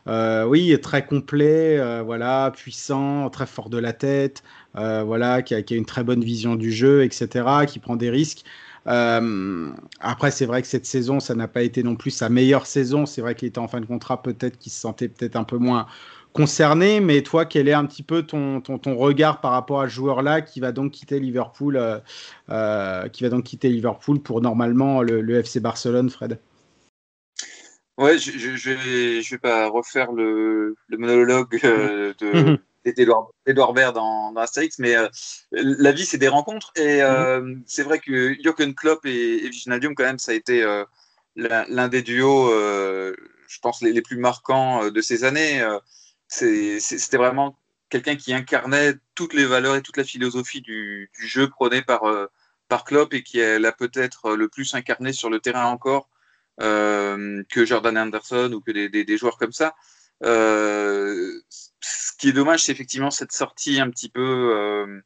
oui, très complet, voilà, puissant, très fort de la tête, voilà, qui a, une très bonne vision du jeu, etc., qui prend des risques. Euh, après, c'est vrai que cette saison, ça n'a pas été non plus sa meilleure saison. C'est vrai qu'il était en fin de contrat, peut-être qu'il se sentait peut-être un peu moins concerné. Mais toi, quel est un petit peu ton, ton, ton regard par rapport à ce joueur-là qui va donc quitter Liverpool, euh, euh, qui va donc quitter Liverpool pour normalement le, le FC Barcelone, Fred? Ouais, je, je, je, vais, je vais pas refaire le, le monologue de, Edouard Baird dans, dans Astérix, mais euh, la vie, c'est des rencontres. Et euh, mhm. c'est vrai que Jürgen Klopp et, et quand même, ça a été euh, l'un des duos, je pense, les, plus marquants de ces années. C'était vraiment quelqu'un qui incarnait toutes les valeurs et toute la philosophie du, jeu prôné par, par Klopp et qui l'a peut-être le plus incarné sur le terrain encore que Jordan Anderson ou que des, des, des joueurs comme ça. Euh, ce qui est dommage, c'est effectivement cette sortie un petit peu. Euh,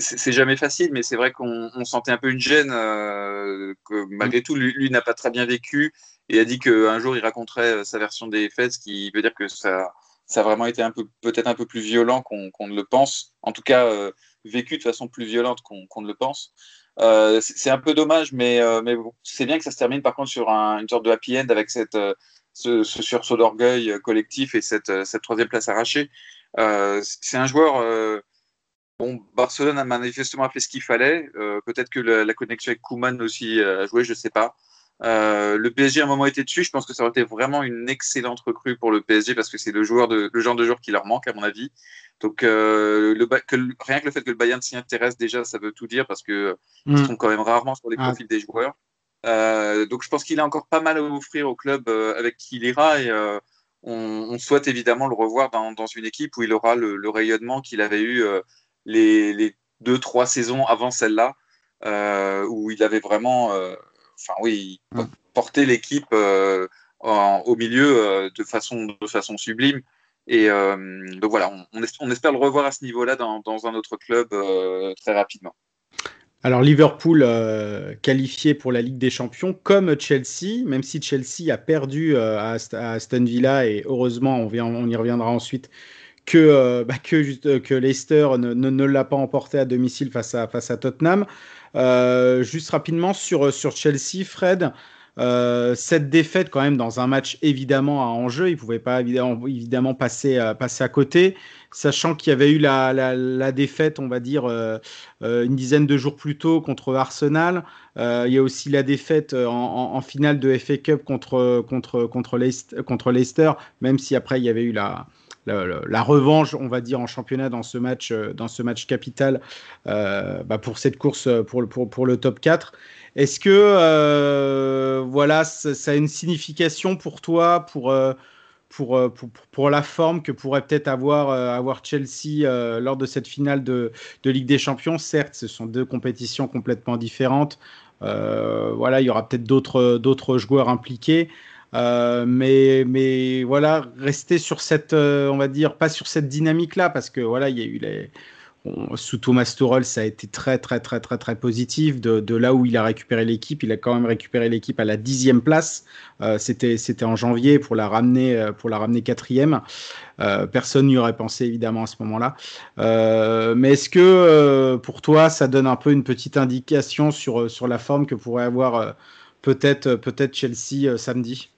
c'est jamais facile, mais c'est vrai qu'on sentait un peu une gêne euh, que malgré tout, lui, n'a pas très bien vécu et a dit qu'un jour il raconterait sa version des faits, ce qui veut dire que ça, ça a vraiment été un peu peut-être un peu plus violent qu'on ne le pense. En tout cas, vécu de façon plus violente qu'on ne le pense. c'est un peu dommage, mais, mais bon, c'est bien que ça se termine par contre sur une sorte de happy end avec cette, ce, sursaut d'orgueil euh, collectif et cette, euh, cette troisième place arrachée. Euh, c'est un joueur. Bon, Barcelone a manifestement fait ce qu'il fallait. Peut-être que la, connexion avec Kuman aussi a joué, je ne sais pas. le PSG à un moment était dessus. Je pense que ça aurait été vraiment une excellente recrue pour le PSG parce que c'est le, joueur de, le genre de joueur qui leur manque à mon avis. Donc le, que, rien que le fait que le Bayern s'y intéresse déjà, ça veut tout dire parce que mm. ils sont quand même rarement sur les ah. profils des joueurs. Euh, donc je pense qu'il a encore pas mal à offrir au club euh, avec qui il ira et euh, on, souhaite évidemment le revoir dans, une équipe où il aura le, rayonnement qu'il avait eu les, deux, trois saisons avant celle-là, où il avait vraiment, enfin oui, porté l'équipe au milieu de, façon, de façon sublime. Et donc voilà, on, espère le revoir à ce niveau-là dans, dans, un autre club très rapidement. Alors Liverpool euh, qualifié pour la Ligue des Champions comme Chelsea, même si Chelsea a perdu euh, à, Aston Villa et heureusement on, on y reviendra ensuite que, euh, bah, que, que, Leicester ne, ne, l'a pas emporté à domicile face à, face à Tottenham. juste rapidement sur, sur Chelsea, Fred, euh, cette défaite, quand même, dans un match évidemment à enjeu, il ne pouvait pas évidemment, passer, euh, passer à côté, sachant qu'il y avait eu la, la, défaite, on va dire, euh, une dizaine de jours plus tôt contre Arsenal. il y a aussi la défaite en, finale de FA Cup contre, contre, contre, contre Leicester, même si après il y avait eu la, la, revanche, on va dire, en championnat dans ce match, dans ce match capital bah pour cette course pour, pour, le top 4. Est-ce que euh, voilà, ça, a une signification pour toi, pour, euh, euh, pour, pour, la forme que pourrait peut-être avoir, avoir Chelsea lors de cette finale de, de, Ligue des Champions? Certes, ce sont deux compétitions complètement différentes. voilà, il y aura peut-être d'autres, d'autres joueurs impliqués. Mais, mais voilà, rester sur cette, on va dire, pas sur cette dynamique-là, parce que voilà, il y a eu les, sous Thomas Tuchel, ça a été très très très très très positif. De, là où il a récupéré l'équipe, il a quand même récupéré l'équipe à la dixième place. Euh, c'était en janvier pour la ramener euh, pour la ramener quatrième. Euh, personne n'y aurait pensé évidemment à ce moment-là. mais est-ce que pour toi, ça donne un peu une petite indication sur sur la forme que pourrait avoir peut-être peut-être Chelsea samedi?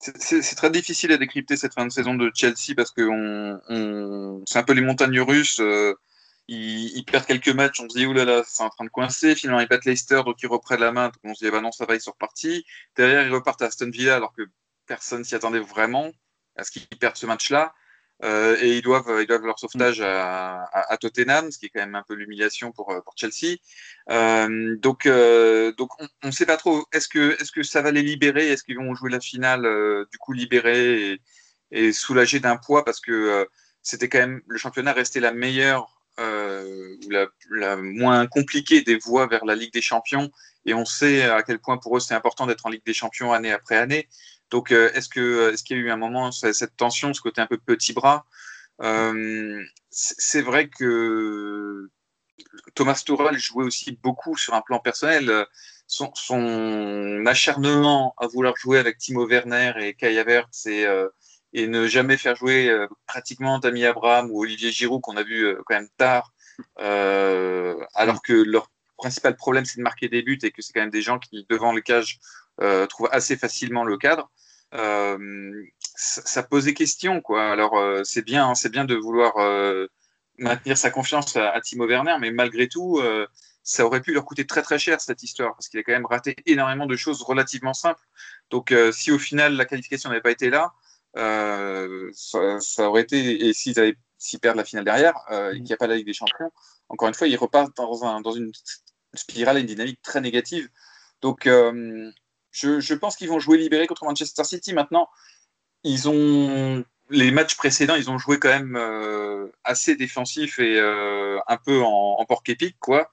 C'est très difficile à décrypter cette fin de saison de Chelsea parce que on, c'est un peu les montagnes russes. Euh, ils, perdent quelques matchs, on se dit oulala, c'est en train de coincer. Finalement, ils battent Leicester, donc ils reprennent la main. Donc on se dit ah bah non, ça va, ils sont repartis. Derrière, ils repartent à Aston Villa alors que personne s'y attendait vraiment à ce qu'ils perdent ce match-là. Euh, et ils doivent, ils doivent leur sauvetage à, à, Tottenham, ce qui est quand même un peu l'humiliation pour, pour Chelsea. Euh, donc, euh, donc on ne sait pas trop. Est-ce que, est-ce que ça va les libérer? Est-ce qu'ils vont jouer la finale euh, du coup libérés et, et soulagés d'un poids? Parce que euh, c'était quand même le championnat restait la meilleure ou la, la, moins compliquée des voies vers la Ligue des Champions. Et on sait à quel point pour eux c'est important d'être en Ligue des Champions année après année. Donc, euh, est-ce que euh, est-ce qu'il y a eu un moment cette tension, ce côté un peu petit bras euh, C'est vrai que Thomas Tuchel jouait aussi beaucoup sur un plan personnel. Son, acharnement à vouloir jouer avec Timo Werner et Kai Havertz et, et ne jamais faire jouer pratiquement Tammy Abraham ou Olivier Giroud qu'on a vu quand même tard, alors que leur principal problème c'est de marquer des buts et que c'est quand même des gens qui devant le cage trouvent assez facilement le cadre. Euh, ça, posait question, quoi. Alors, euh, c'est bien, hein, c'est bien de vouloir euh, maintenir sa confiance à, Timo Werner, mais malgré tout, ça aurait pu leur coûter très très cher cette histoire, parce qu'il a quand même raté énormément de choses relativement simples. Donc, si au final la qualification n'avait pas été là, ça, aurait été, et s'ils avaient s'ils perdent la finale derrière et qu'il n'y a pas la Ligue des Champions, encore une fois, ils repartent dans, un, dans une spirale et une dynamique très négative. Donc, je, pense qu'ils vont jouer libéré contre Manchester City. Maintenant, ils ont les matchs précédents, ils ont joué quand même euh, assez défensif et euh, un peu en, porc-épic, quoi.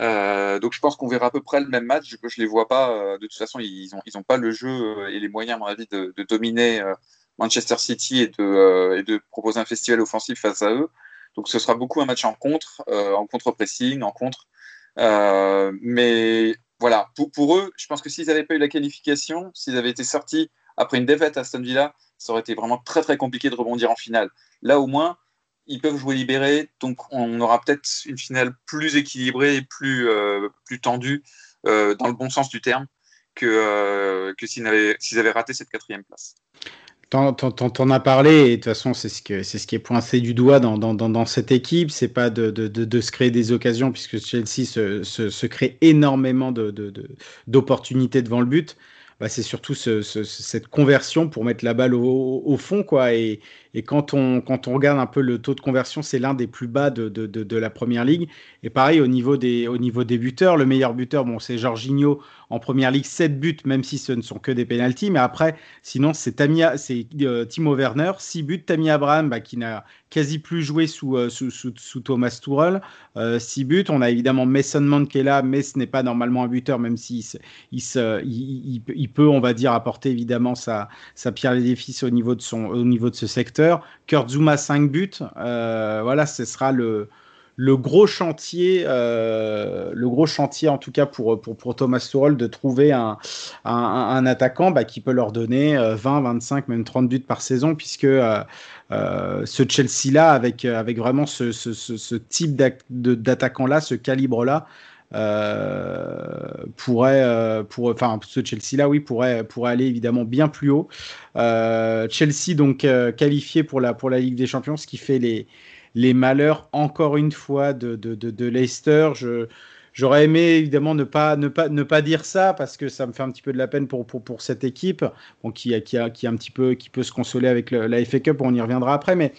Euh, donc je pense qu'on verra à peu près le même match. Je ne les vois pas. de toute façon, ils n'ont pas le jeu et les moyens, à mon avis, de, dominer Manchester City et de, et de proposer un festival offensif face à eux. Donc ce sera beaucoup un match en contre, en contre-pressing, en contre. Mais voilà, pour, eux, je pense que s'ils n'avaient pas eu la qualification, s'ils avaient été sortis après une défaite à Aston Villa, ça aurait été vraiment très très compliqué de rebondir en finale. Là au moins, ils peuvent jouer libérés, donc on aura peut-être une finale plus équilibrée et plus, euh, tendue euh, dans le bon sens du terme que, euh, que s'ils avaient raté cette quatrième place. T'en as parlé, et de toute façon, c'est ce, que, ce qui est pointé du doigt dans, dans, dans cette équipe. C'est pas de, de, de, se créer des occasions, puisque Chelsea se, se, se crée énormément d'opportunités devant le but. Bah, c'est surtout ce, cette conversion pour mettre la balle au, au fond. Quoi. Et, et, quand, on, quand on regarde un peu le taux de conversion, c'est l'un des plus bas de, de, de, la première ligue. Et pareil, au niveau des, au niveau des buteurs, le meilleur buteur, bon, c'est Jorginho en première ligue, 7 buts, même si ce ne sont que des pénalties. Mais après, sinon, c'est euh, Timo Werner, 6 buts. Tammy Abraham, bah, qui n'a quasi plus joué sous, euh, sous, sous, Thomas Tuchel, 6 euh, buts. On a évidemment Mason Mount qui est là, mais ce n'est pas normalement un buteur, même s'il il, il, il, peut, on va dire, apporter évidemment sa, sa pierre à l'édifice au au niveau de ce secteur. Kurt Zuma, 5 buts. voilà, ce sera le le gros chantier, euh, le gros chantier en tout cas pour, pour, pour Thomas Tuchel de trouver un, un, attaquant bah, qui peut leur donner 20, euh, 25, même 30 buts par saison, puisque euh, ce Chelsea-là, avec, avec vraiment ce, ce, ce type d'attaquant-là, ce calibre-là, pourrait, pour, enfin, ce Chelsea-là, oui, pourrait, pourrait aller évidemment bien plus haut. Chelsea donc qualifié pour la, pour la Ligue des Champions, ce qui fait les les malheurs, encore une fois, de, de, de, Leicester. Je, J'aurais aimé évidemment ne pas, ne, pas, ne pas dire ça parce que ça me fait un petit peu de la peine pour, pour, pour cette équipe bon, qui, qui, a, qui, a un petit peu, qui peut se consoler avec la FA Cup, on y reviendra après. Mais,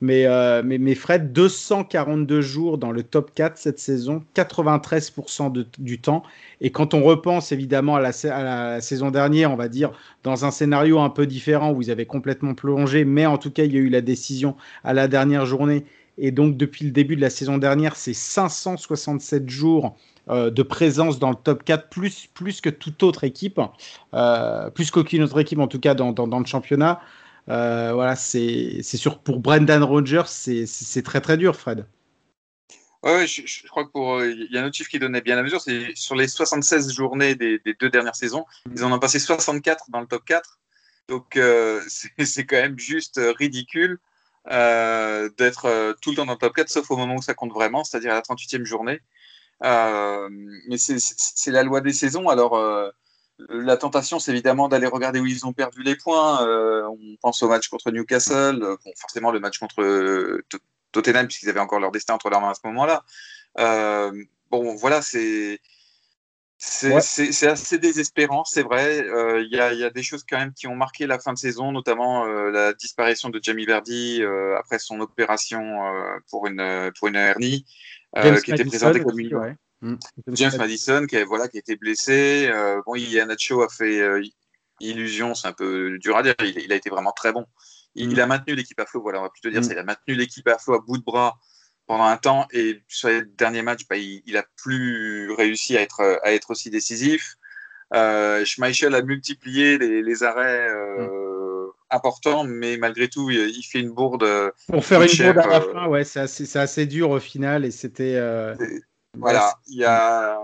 mais, euh, mais, mais, Fred, 242 jours dans le top 4 cette saison, 93% du temps. Et quand on repense évidemment à la, saison dernière, on va dire dans un scénario un peu différent où ils avaient complètement plongé, mais en tout cas, il y a eu la décision à la dernière journée et donc, depuis le début de la saison dernière, c'est 567 jours euh, de présence dans le top 4, plus, plus que toute autre équipe, euh, plus qu'aucune autre équipe, en tout cas, dans, le championnat. Euh, voilà, c'est sûr, pour Brendan Rodgers, c'est très, très dur, Fred. Ouais, je, crois que il y a un autre chiffre qui donnait bien la mesure, c'est sur les 76 journées des, deux dernières saisons, ils en ont passé 64 dans le top 4. Donc c'est quand même juste ridicule d'être tout le temps dans le top 4, sauf au moment où ça compte vraiment, c'est-à-dire à la 38e journée. mais c'est la loi des saisons. Alors la tentation, c'est évidemment d'aller regarder où ils ont perdu les points. Euh, on pense au match contre Newcastle, euh, forcément le match contre euh, Tottenham, puisqu'ils avaient encore leur destin entre leurs mains à ce moment-là. bon, voilà, c'est. C'est assez désespérant, c'est vrai. Il y, a, des choses quand même qui ont marqué la fin de saison, notamment la disparition de Jamie Verdi après son opération pour, une, pour une hernie, qui était présentée comme une. Mm. James Madison, qui, voilà, qui a été blessé. Euh, bon, Nacho a fait euh, illusion, c'est un peu dur à dire. Il, a été vraiment très bon. Il, mm. a maintenu l'équipe à flot, voilà, on va plutôt dire, mm. il a maintenu l'équipe à flot à bout de bras pendant un temps. Et sur les derniers matchs, bah, il, il, a plus réussi à être, à être aussi décisif. Euh, Schmeichel a multiplié les, les arrêts euh, importants, mais malgré tout, il, fait une bourde. Pour faire une bourde à la fin, ouais, c'est assez, assez, dur au final. Et c'était. Voilà, il y a,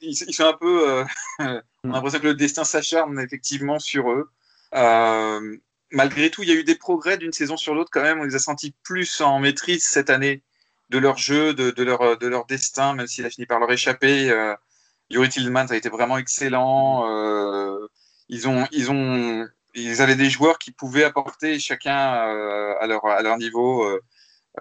ils sont un peu, euh, on a l'impression que le destin s'acharne effectivement sur eux. Euh, malgré tout, il y a eu des progrès d'une saison sur l'autre quand même. On les a sentis plus en maîtrise cette année de leur jeu, de, de leur, de leur destin, même s'il a fini par leur échapper. Euh, Yuri Tillman a été vraiment excellent. Euh, ils ont, ils ont, ils avaient des joueurs qui pouvaient apporter chacun à leur, à leur niveau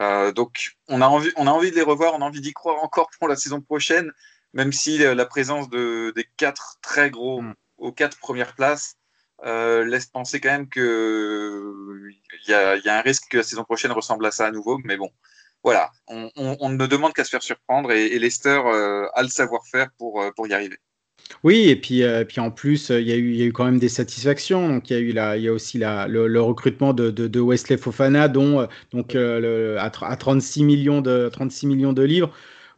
euh, donc, on a, envie, on a envie de les revoir, on a envie d'y croire encore pour la saison prochaine, même si euh, la présence de, des quatre très gros mm. aux quatre premières places euh, laisse penser quand même qu'il y a, y a un risque que la saison prochaine ressemble à ça à nouveau. Mais bon, voilà, on, on, ne demande qu'à se faire surprendre et, et Leicester a le savoir-faire pour, pour y arriver. Oui, et puis, euh, puis en plus, il y, a eu, il y, a eu quand même des satisfactions. Donc, il y a, eu la, il y a aussi la, le, recrutement de, de, de, Wesley Fofana, dont, euh, donc, euh, le, à, 36 millions de, 36 millions de livres,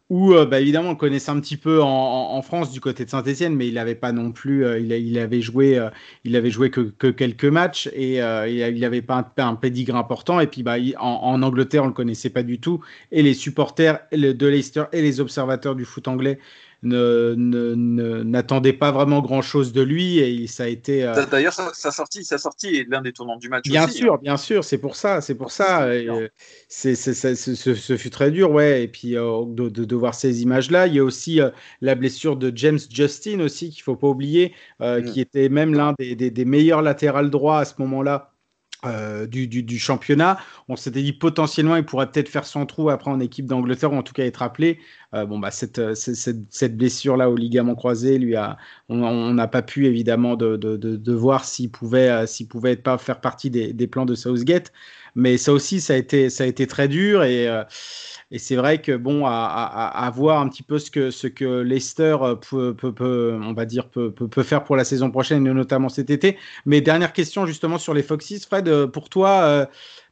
où, bah, évidemment, on le connaissait un petit peu en, en, France du côté de Saint-Etienne, mais il n'avait pas non plus, il, il, avait joué, il avait joué que, que quelques matchs et il n'avait pas un, un pédigré important. Et puis, bah, en, en, Angleterre, on ne le connaissait pas du tout. Et les supporters de Leicester et les observateurs du foot anglais n'attendait pas vraiment grand chose de lui et ça a été. Euh, d'ailleurs, sa, sortie, sa sortie est l'un des tournants du match. Bien sûr, hein. bien sûr, c'est pour ça, c'est pour ça. Euh, c'est, ce fut très dur, ouais. Et puis euh, de, de, voir ces images-là, il y a aussi la blessure de James Justin aussi qu'il faut pas oublier, mm. qui était même l'un des, des, des meilleurs latérales droits à ce moment-là euh, du, du, championnat. On s'était dit potentiellement il pourrait peut-être faire son trou après en équipe d'Angleterre ou en tout cas être appelé. Euh, bon bah cette, euh, cette, cette blessure là au ligament croisé lui a on n'a pas pu évidemment de, de, de, voir s'il pouvait s'il pouvait pas faire partie des, des, plans de Southgate. Mais ça aussi ça a été ça a été très dur et et c'est vrai que bon, à, à, voir un petit peu ce que, ce que Leicester euh, peut, peut, peut on va dire, peut, peut, faire pour la saison prochaine, notamment cet été. Mais dernière question justement sur les Foxes, Fred, euh, pour toi, euh,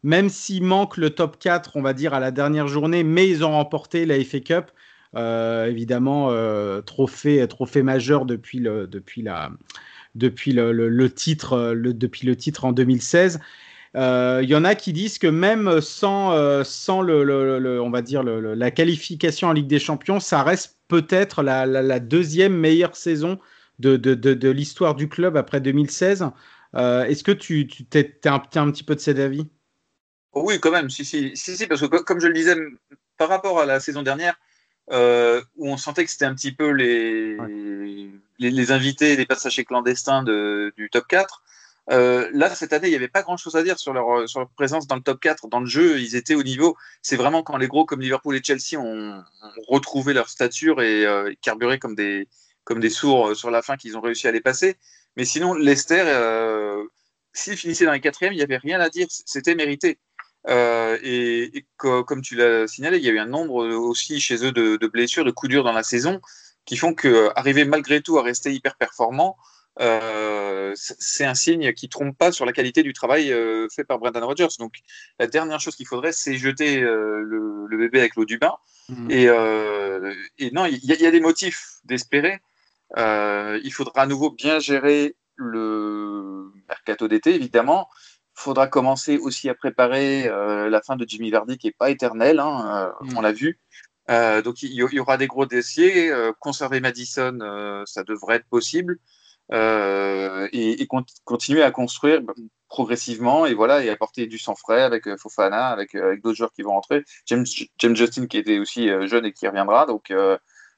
même s'il manque le top 4, on va dire, à la dernière journée, mais ils ont remporté la FA Cup. Euh, évidemment, euh, trophée, trophée majeur depuis le, depuis la, depuis le, titre, le, depuis le titre en 2016. Il euh, y en a qui disent que même sans, euh, sans le, on va dire la qualification en Ligue des Champions, ça reste peut-être la, deuxième meilleure saison de, de, de, l'histoire du club après 2016. Euh, est-ce que tu, tu es, un, un, petit peu de cet avis? Oui, quand même. Si, si, si, si, parce que comme je le disais, par rapport à la saison dernière, où on sentait que c'était un petit peu les, les, les, invités, les passagers clandestins de, du top 4. Euh, là, cette année, il n'y avait pas grand-chose à dire sur leur, sur leur présence dans le top 4. Dans le jeu, ils étaient au niveau. C'est vraiment quand les gros comme Liverpool et Chelsea ont, retrouvé leur stature et euh, carburé comme des, comme des sourds euh, sur la fin qu'ils ont réussi à les passer. Mais sinon, Leicester, euh, s'ils finissaient dans les quatrièmes, il n'y avait rien à dire. C'était mérité. Euh, et, et comme tu l'as signalé, il y a eu un nombre aussi chez eux de, de blessures, de coups durs dans la saison qui font qu'arriver malgré tout à rester hyper performant, euh, c'est un signe qui trompe pas sur la qualité du travail euh, fait par Brendan Rodgers. Donc la dernière chose qu'il faudrait, c'est jeter euh, le, bébé avec l'eau du bain. Mhm. Et, et, non, il y, y, a des motifs d'espérer. il faudra à nouveau bien gérer le mercato d'été, évidemment. Il faudra commencer aussi à préparer la fin de Jimmy Vardy, qui n'est pas éternelle, hein, mhm. on l'a vu. donc il y, aura des gros dossiers. conserver Madison, ça devrait être possible. et, et continuer à construire progressivement et voilà et apporter du sang frais avec Fofana, avec, avec d'autres joueurs qui vont rentrer. James, James Justin qui était aussi jeune et qui reviendra. Donc,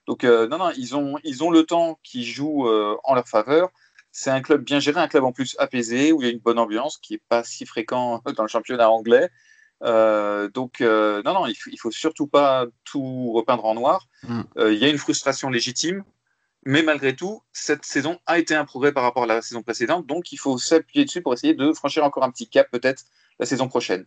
donc non, non, ils ont, ils ont le temps qui joue en leur faveur. C'est un club bien géré, un club en plus apaisé, où il y a une bonne ambiance, qui n'est pas si fréquent dans le championnat anglais. Euh, donc, euh, non, non, il ne faut, surtout pas tout repeindre en noir. Mm. Euh, il y a une frustration légitime, mais malgré tout, cette saison a été un progrès par rapport à la saison précédente, donc il faut s'appuyer dessus pour essayer de franchir encore un petit cap peut-être la saison prochaine.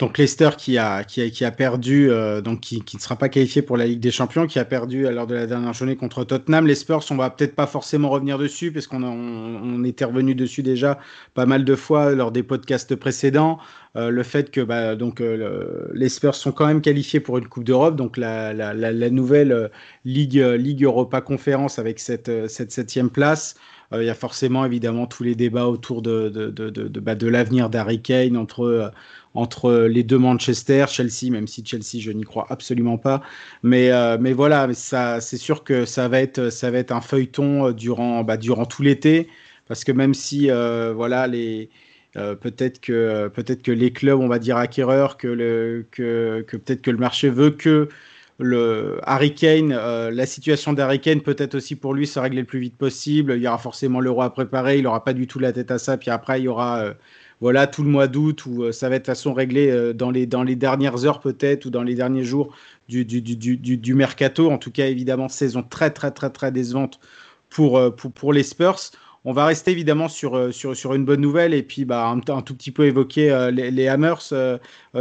Donc Leicester qui a, qui a, qui a perdu, euh, donc qui, qui, ne sera pas qualifié pour la Ligue des Champions, qui a perdu lors de la dernière journée contre Tottenham. Les Spurs, on va peut-être pas forcément revenir dessus, parce qu'on on, était revenu dessus déjà pas mal de fois lors des podcasts précédents. Euh, le fait que bah, donc, euh, les Spurs sont quand même qualifiés pour une Coupe d'Europe, donc la, la, la, nouvelle Ligue, Ligue Europa Conférence avec cette, cette septième place. Il y a forcément évidemment tous les débats autour de, de, de, bah, l'avenir d'Harry Kane entre entre les deux Manchester, Chelsea, même si Chelsea, je n'y crois absolument pas. Mais, euh, mais voilà, ça, c'est sûr que ça va être, ça va être un feuilleton euh, durant, bah, durant tout l'été, parce que même si, euh, voilà, les, peut-être que, peut-être que les clubs, on va dire acquéreurs, que, le, que, que peut-être que le marché veut que le Harry Kane, la situation d'Harry Kane peut-être aussi pour lui se régler le plus vite possible. Il y aura forcément l'euro à préparer, il n'aura pas du tout la tête à ça. Puis après, il y aura voilà, tout le mois d'août où euh, ça va être façon réglée euh, dans, les, dans les dernières heures peut-être ou dans les derniers jours du, du, du, du, mercato. En tout cas, évidemment, saison très, très, très, très décevante pour, euh, pour, pour les Spurs. On va rester évidemment sur, sur, sur une bonne nouvelle et puis bah, un, tout petit peu évoquer les, les, Hammers,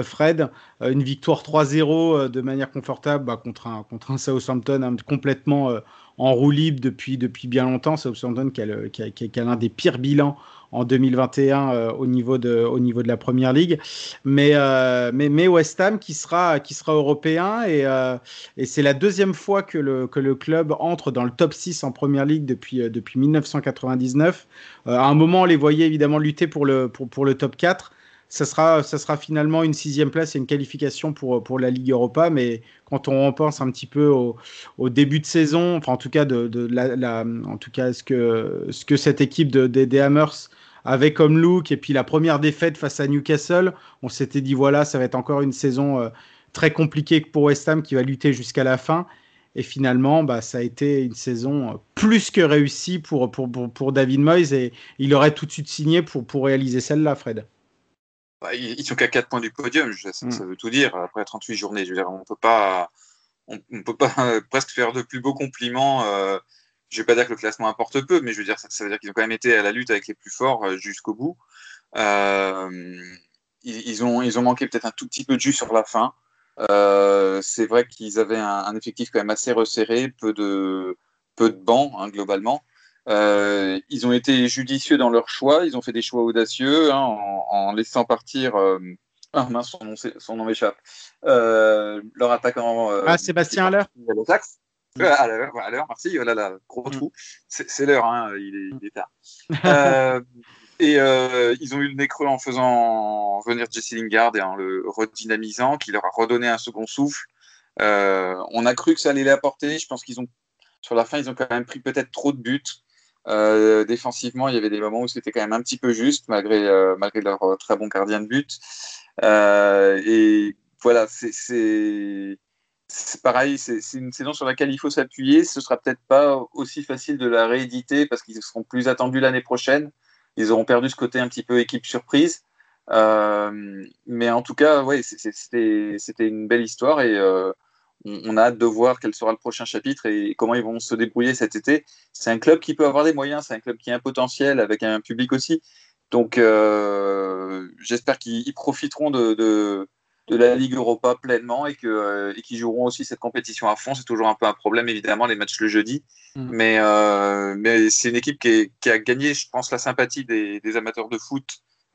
Fred. une victoire 3-0 de manière confortable bah, contre, un, contre un Southampton hein, complètement en roue libre depuis, depuis bien longtemps. Southampton qui a l'un des pires bilans en 2021 euh, au, niveau de, au niveau de la première ligue. Mais, euh, mais, mais, West Ham qui sera, qui sera européen et, euh, et c'est la deuxième fois que le, que le club entre dans le top 6 en première ligue depuis, depuis 1999. à un moment, on les voyait évidemment lutter pour le, pour, pour le top 4 ça sera, ça sera finalement une sixième place et une qualification pour, pour la Ligue Europa. Mais quand on repense un petit peu au, au début de saison, enfin en tout cas, de, de la, en tout cas ce, que, ce que cette équipe de, des Hammers avec comme look et puis la première défaite face à Newcastle, on s'était dit voilà, ça va être encore une saison euh, très compliquée pour West Ham qui va lutter jusqu'à la fin. Et finalement, bah, ça a été une saison euh, plus que réussie pour, pour, pour, David Moyes et il aurait tout de suite signé pour, pour réaliser celle-là, Fred. Bah, ils sont qu'à 4 points du podium, ça, mm. veut tout dire. Après 38 journées, je veux dire, on ne peut pas, on, peut pas presque faire de plus beaux compliments. Euh, je vais pas dire que le classement importe peu, mais je veux dire, ça, veut dire qu'ils ont quand même été à la lutte avec les plus forts euh, jusqu'au bout. Euh, ils, ont, ils ont manqué peut-être un tout petit peu de jus sur la fin. Euh, c'est vrai qu'ils avaient un, effectif quand même assez resserré, peu de, peu de bancs hein, globalement. ils ont été judicieux dans leur choix, ils ont fait des choix audacieux hein, en, laissant partir. ah mince, son nom, son nom m'échappe. leur attaquant. ah, Sébastien Haller à l'heure, merci. Oh là là, gros mm. trou. C'est l'heure, hein, il, est, tard. euh, et euh, ils ont eu le nez creux en faisant venir Jesse Lingard et en le redynamisant, qui leur a redonné un second souffle. Euh, on a cru que ça allait les apporter. Je pense qu'ils ont, sur la fin, ils ont quand même pris peut-être trop de buts. Euh, défensivement, il y avait des moments où c'était quand même un petit peu juste, malgré, malgré leur très bon gardien de but. et voilà, c'est c'est pareil, c'est une saison sur laquelle il faut s'appuyer. Ce sera peut-être pas aussi facile de la rééditer parce qu'ils seront plus attendus l'année prochaine. Ils auront perdu ce côté un petit peu équipe surprise. Euh, mais en tout cas, ouais, c'était une belle histoire et euh, on, a hâte de voir quel sera le prochain chapitre et comment ils vont se débrouiller cet été. C'est un club qui peut avoir des moyens, c'est un club qui a un potentiel avec un public aussi. Donc euh, j'espère qu'ils profiteront de la Ligue Europa pleinement et que euh, et qui joueront aussi cette compétition à fond. C'est toujours un peu un problème évidemment les matchs le jeudi, mm. mais euh, mais c'est une équipe qui, qui, a gagné, je pense, la sympathie des, des amateurs de foot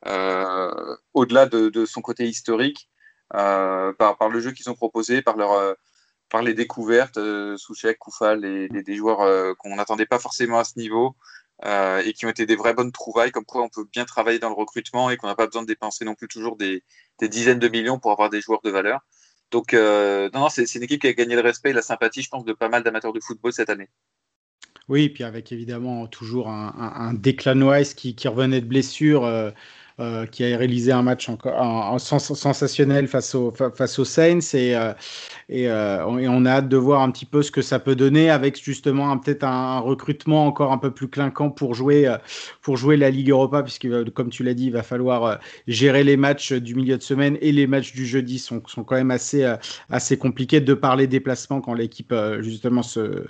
euh, au-delà de, de, son côté historique par, par le jeu qu'ils ont proposé, par leur par les découvertes, Souchek, Koufal, et, des joueurs qu'on n'attendait pas forcément à ce niveau. Euh, et qui ont été des vraies bonnes trouvailles, comme quoi on peut bien travailler dans le recrutement et qu'on n'a pas besoin de dépenser non plus toujours des, dizaines de millions pour avoir des joueurs de valeur. Donc, euh, non, c'est une équipe qui a gagné le respect et la sympathie, je pense, de pas mal d'amateurs de football cette année. Oui, et puis avec évidemment toujours un, un, Declan qui, qui, revenait de blessure. Euh, euh, qui a réalisé un match encore sensationnel face, au, face aux Saints et, euh, euh, et, on a hâte de voir un petit peu ce que ça peut donner avec justement peut-être un, recrutement encore un peu plus clinquant pour jouer, pour jouer la Ligue Europa puisque comme tu l'as dit il va falloir gérer les matchs du milieu de semaine et les matchs du jeudi sont, sont quand même assez, assez compliqués de par les déplacements quand l'équipe justement se,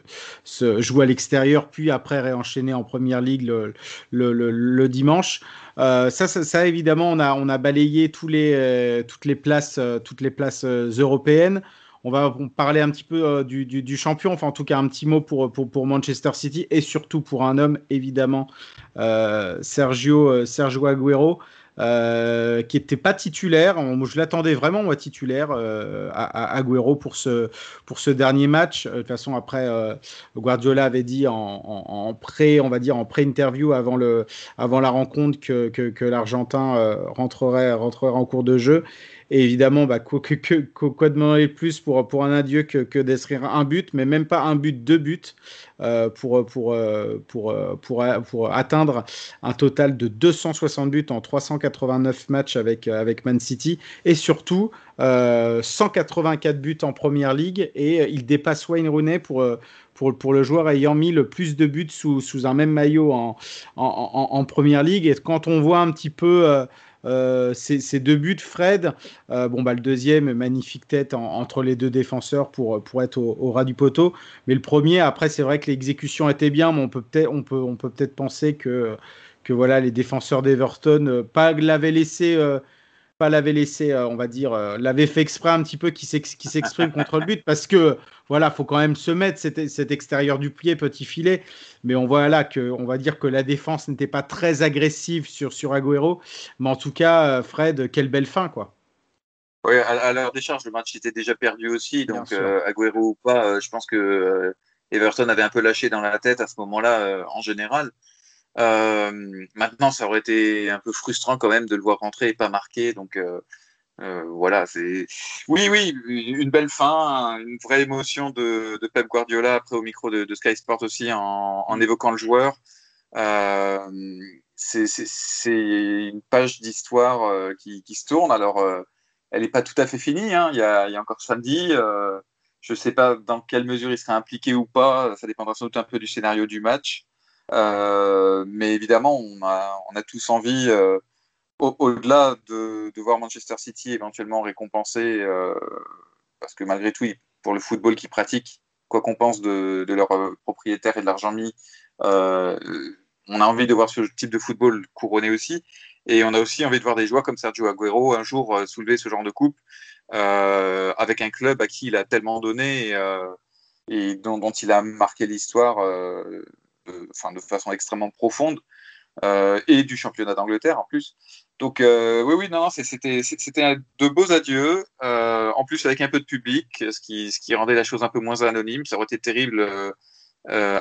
se, joue à l'extérieur puis après réenchaîner en première ligue le, le, le dimanche. Ça, ça, évidemment, on a, balayé euh, toutes les places, euh, places européennes. On va parler un petit peu du, champion, enfin en tout cas un petit mot pour, Manchester City et surtout pour un homme, évidemment, Sergio, Sergio Aguero. Euh, qui n'était pas titulaire. Je l'attendais vraiment moi titulaire euh, à, Agüero pour ce, pour ce dernier match. Euh, de toute façon, après, Guardiola avait dit en, en, pré, on va dire en pré-interview avant, le, avant la rencontre que, que, que l'Argentin rentrerait, rentrerait en cours de jeu. Et évidemment, bah, quoi, que, demander plus pour, pour un adieu que, que d'inscrire un but, mais même pas un but, deux buts, euh, pour, pour, euh, pour, euh, pour, pour, atteindre un total de 260 buts en 389 matchs avec, avec Man City. Et surtout, 184 buts en première ligue. Et il dépasse Wayne Rooney pour, pour, pour, le joueur ayant mis le plus de buts sous, sous un même maillot en, en, en, première ligue. Et quand on voit un petit peu ces, deux buts, Fred, euh, bon, bah, le deuxième, magnifique tête entre les deux défenseurs pour, pour être au, ras du poteau. Mais le premier, après, c'est vrai que l'exécution était bien, mais on peut peut-être on peut, on peut peut penser que, que voilà, les défenseurs d'Everton, euh, pas l'avaient laissé pas l'avait laissé, euh, on va dire, euh, l'avait fait exprès un petit peu qui s'exprime contre le but parce que voilà, faut quand même se mettre cet, cet, extérieur du pied, petit filet. Mais on voit là que, on va dire que la défense n'était pas très agressive sur, sur Agüero. Mais en tout cas, euh, Fred, quelle belle fin, quoi. Oui, à, l'heure des charges, le match était déjà perdu aussi. Donc, Agüero ou pas, je pense que Everton avait un peu lâché dans la tête à ce moment-là, en général. Euh, maintenant, ça aurait été un peu frustrant quand même de le voir rentrer et pas marquer. Donc euh, euh, voilà, c'est oui, oui, une belle fin, une vraie émotion de, Pep Guardiola après au micro de, Sky Sport aussi en, évoquant le joueur. c'est une page d'histoire qui, se tourne. Alors, elle n'est pas tout à fait finie. Hein. Il, y a, il, y a, encore samedi. je ne sais pas dans quelle mesure il sera impliqué ou pas. Ça dépendra sans doute un peu du scénario du match. Euh, mais évidemment, on a, tous envie, euh, au-delà de, voir Manchester City éventuellement récompensé, euh, parce que malgré tout, pour le football qu'ils pratiquent, quoi qu'on pense de, de leurs propriétaires et de l'argent mis, on a envie de voir ce type de football couronné aussi. Et on a aussi envie de voir des joueurs comme Sergio Aguero un jour soulever ce genre de coupe avec un club à qui il a tellement donné et, dont, il a marqué l'histoire enfin, de façon extrêmement profonde, euh, et du championnat d'Angleterre en plus. Donc euh, oui, oui, non, c'était de beaux adieux, euh, en plus avec un peu de public, ce qui, rendait la chose un peu moins anonyme. Ça aurait été terrible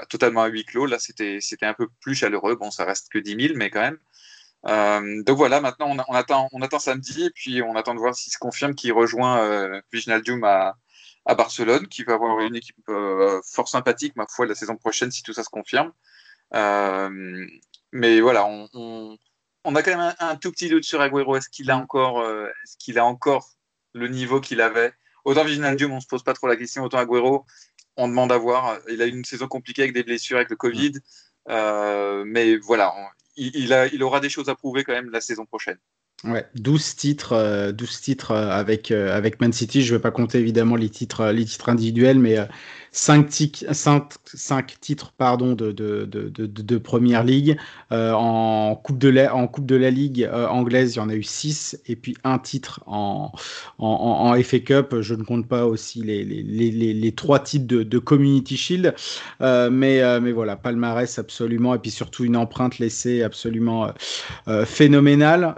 totalement à huis clos. Là, c'était un peu plus chaleureux. Bon, ça reste que 10 000, mais quand même. donc voilà, maintenant on, attend, samedi et puis on attend de voir s'il se confirme qu'il rejoint euh, Viginaldium à, à Barcelone, qui va avoir une équipe euh, fort sympathique, ma foi, la saison prochaine, si tout ça se confirme. Euh, mais voilà, on, a quand même un, tout petit doute sur Agüero. Est-ce qu'il a encore, euh, qu'il a encore le niveau qu'il avait? Autant Viginaldium, on se pose pas trop la question. Autant Agüero, on demande à voir. Il a eu une saison compliquée avec des blessures, avec le Covid. mais voilà, il, a, il aura des choses à prouver quand même la saison prochaine. Ouais, 12 titres, 12 euh, titres euh, avec, euh, avec Man City. Je ne vais pas compter évidemment les titres, les titres individuels, mais 5, titres pardon, de, de, de, de Première Ligue. en, coupe de la, en Coupe de la Ligue anglaise, il y en a eu 6. Et puis un titre en, en, FA Cup. Je ne compte pas aussi les, les, les, les trois titres de, Community Shield. mais, mais voilà, palmarès absolument. Et puis surtout une empreinte laissée absolument phénoménale.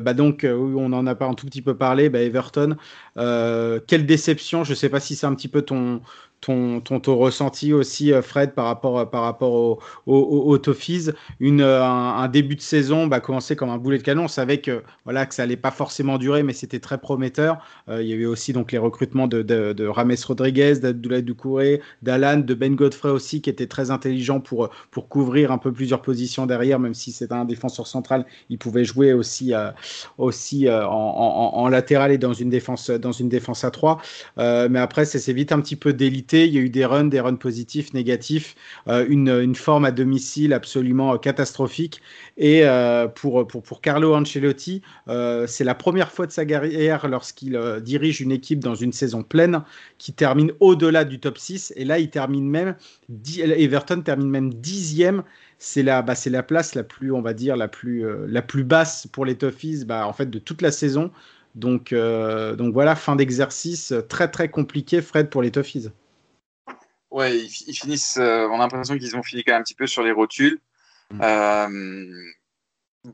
Bah donc, euh, on en a pas un tout petit peu parlé. Bah Everton, euh, quelle déception. Je ne sais pas si c'est un petit peu ton, ton, ton, ressenti aussi, Fred, par rapport, par rapport au, au, au, Une, un, début de saison bah, commencé comme un boulet de canon. On savait que, voilà, que ça allait pas forcément durer, mais c'était très prometteur. il y a eu aussi donc, les recrutements de, de, Rames Rodriguez, d'Abdoulaye Doucouré, d'Alan, de Ben Godfrey aussi, qui était très intelligent pour, pour couvrir un peu plusieurs positions derrière, même si c'est un défenseur central, il pouvait jouer aussi, aussi en, en, latéral et dans une défense, dans une défense à 3. mais après, ça s'est vite un petit peu délité il y a eu des runs, des runs positifs, négatifs, euh, une, forme à domicile absolument euh, catastrophique. Et euh, pour, pour, pour, Carlo Ancelotti, c'est la première fois de sa carrière lorsqu'il dirige une équipe dans une saison pleine qui termine au-delà du top 6. Et là, il termine même, Everton termine même dixième c'est la, bah, la place la plus, on va dire, la plus, la plus basse pour les Toffees bah, en fait, de toute la saison. Donc, donc voilà, fin d'exercice très très compliqué, Fred, pour les Toffees. Ouais, ils, finissent. Euh, on a l'impression qu'ils ont fini quand même un petit peu sur les rotules. Mm. Euh,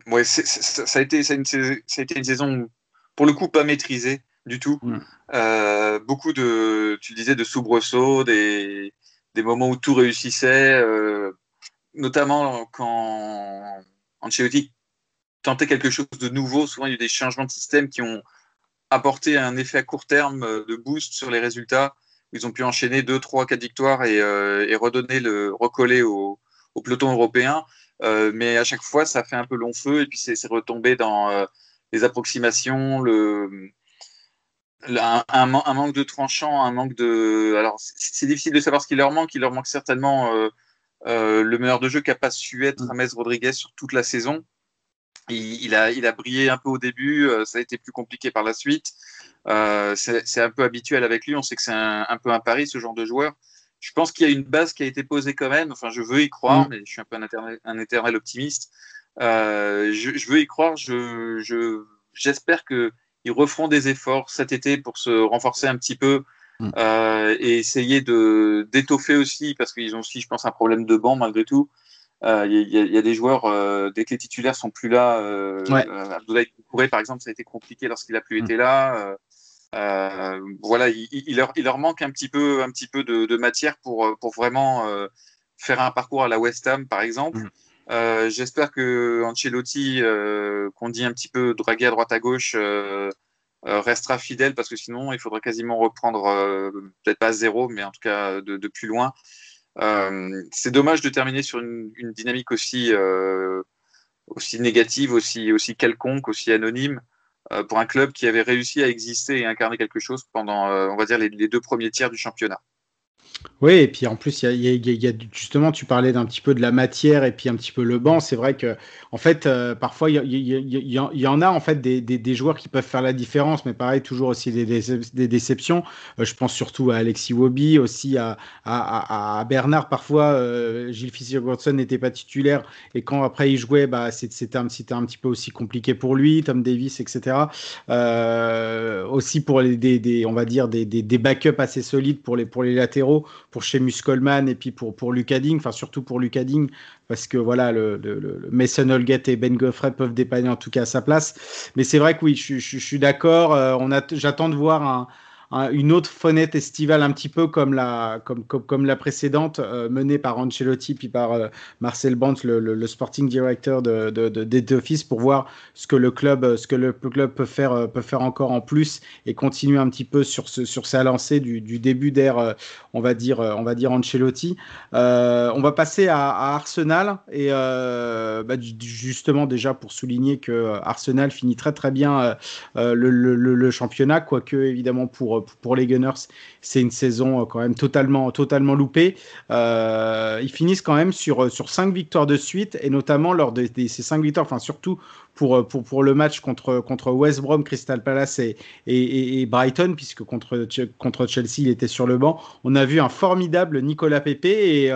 ouais, ça, a été, ça, a été une saison, pour le coup, pas maîtrisée du tout. Mm. Euh, beaucoup de, tu disais, de soubresauts, des, des moments où tout réussissait, notamment quand Ancelotti tentait quelque chose de nouveau. Souvent, il y a eu des changements de système qui ont apporté un effet à court terme de boost sur les résultats ils ont pu enchaîner deux, trois, quatre victoires et, euh, et redonner le recoller au, au peloton européen. Euh, mais à chaque fois, ça fait un peu long feu et puis c'est retombé dans euh, les approximations, le, un, un, manque de tranchant, un manque de. Alors, c'est difficile de savoir ce qui leur manque. Il leur manque certainement le meneur de jeu qui n'a pas su être James Rodriguez sur toute la saison. Il, il, a, il a brillé un peu au début, ça a été plus compliqué par la suite. Euh, c'est un peu habituel avec lui. On sait que c'est un, un, peu un pari, ce genre de joueur. Je pense qu'il y a une base qui a été posée quand même. Enfin, je veux y croire, mm. mais je suis un peu un éternel, un éternel optimiste. Euh, je, je, veux y croire. J'espère je, j'espère qu'ils referont des efforts cet été pour se renforcer un petit peu mm. euh, et essayer de d'étoffer aussi, parce qu'ils ont aussi, je pense, un problème de banc malgré tout. Il euh, y, y, y, a des joueurs, euh, dès que les titulaires sont plus là, euh, ouais. Abdoulaye Kouré, par exemple, ça a été compliqué lorsqu'il a plus mm. été là. Euh, voilà, il, il, leur, il, leur, manque un petit peu, un petit peu de, de matière pour, pour vraiment euh, faire un parcours à la West Ham, par exemple. Mm. Euh, J'espère que Ancelotti, qu'on dit un petit peu dragué à droite à gauche, restera fidèle parce que sinon, il faudrait quasiment reprendre, peut-être pas à zéro, mais en tout cas de, de plus loin. C'est dommage de terminer sur une, une dynamique aussi, aussi négative, aussi, aussi quelconque, aussi anonyme. Euh, pour un club qui avait réussi à exister et incarner quelque chose pendant, euh, on va dire, les, les deux premiers tiers du championnat. Oui, et puis en plus, il y, y, a, justement, tu parlais d'un petit peu de la matière et puis un petit peu le banc. C'est vrai que, en fait, parfois, il y, en a en fait des, joueurs qui peuvent faire la différence, mais pareil, toujours aussi des, déceptions. Euh, je pense surtout à Alexis Wobi, aussi à, Bernard. Parfois, euh, Gilles Fischer-Gordson n'était pas titulaire et quand après il jouait, bah, c'était un, petit peu aussi compliqué pour lui, Tom Davis, etc. Euh, aussi pour les, des, on va dire des backups assez solides pour les, pour les latéraux pour Seamus Coleman et puis pour, pour Lucading, enfin surtout pour Lucading, parce que voilà, le, le, Mason Holgate et Ben Goffrey peuvent dépanner en tout cas à sa place. Mais c'est vrai que oui, je, suis d'accord. Euh, J'attends de voir un, une autre fenêtre estivale un petit peu comme la, comme, comme, la précédente, euh, menée par Ancelotti puis par euh, Marcel Bant, le, sporting director de, de, de, Office, pour voir ce que le club, ce que le club peut faire, euh, peut faire encore en plus et continuer un petit peu sur, ce, sur sa lancée du, début d'ère, on va dire, on va dire Ancelotti. on va passer à, Arsenal et bah, justement déjà pour souligner que Arsenal finit très très bien le, le championnat, quoique évidemment pour pour, les Gunners, c'est une saison euh, quand même totalement, totalement loupée. Euh, ils finissent quand même sur, euh, sur cinq victoires de suite, et notamment lors de, ces cinq victoires, enfin surtout pour, pour, pour le match contre, contre West Brom, Crystal Palace et, et, Brighton, puisque contre, contre Chelsea, il était sur le banc. On a vu un formidable Nicolas Pepe et.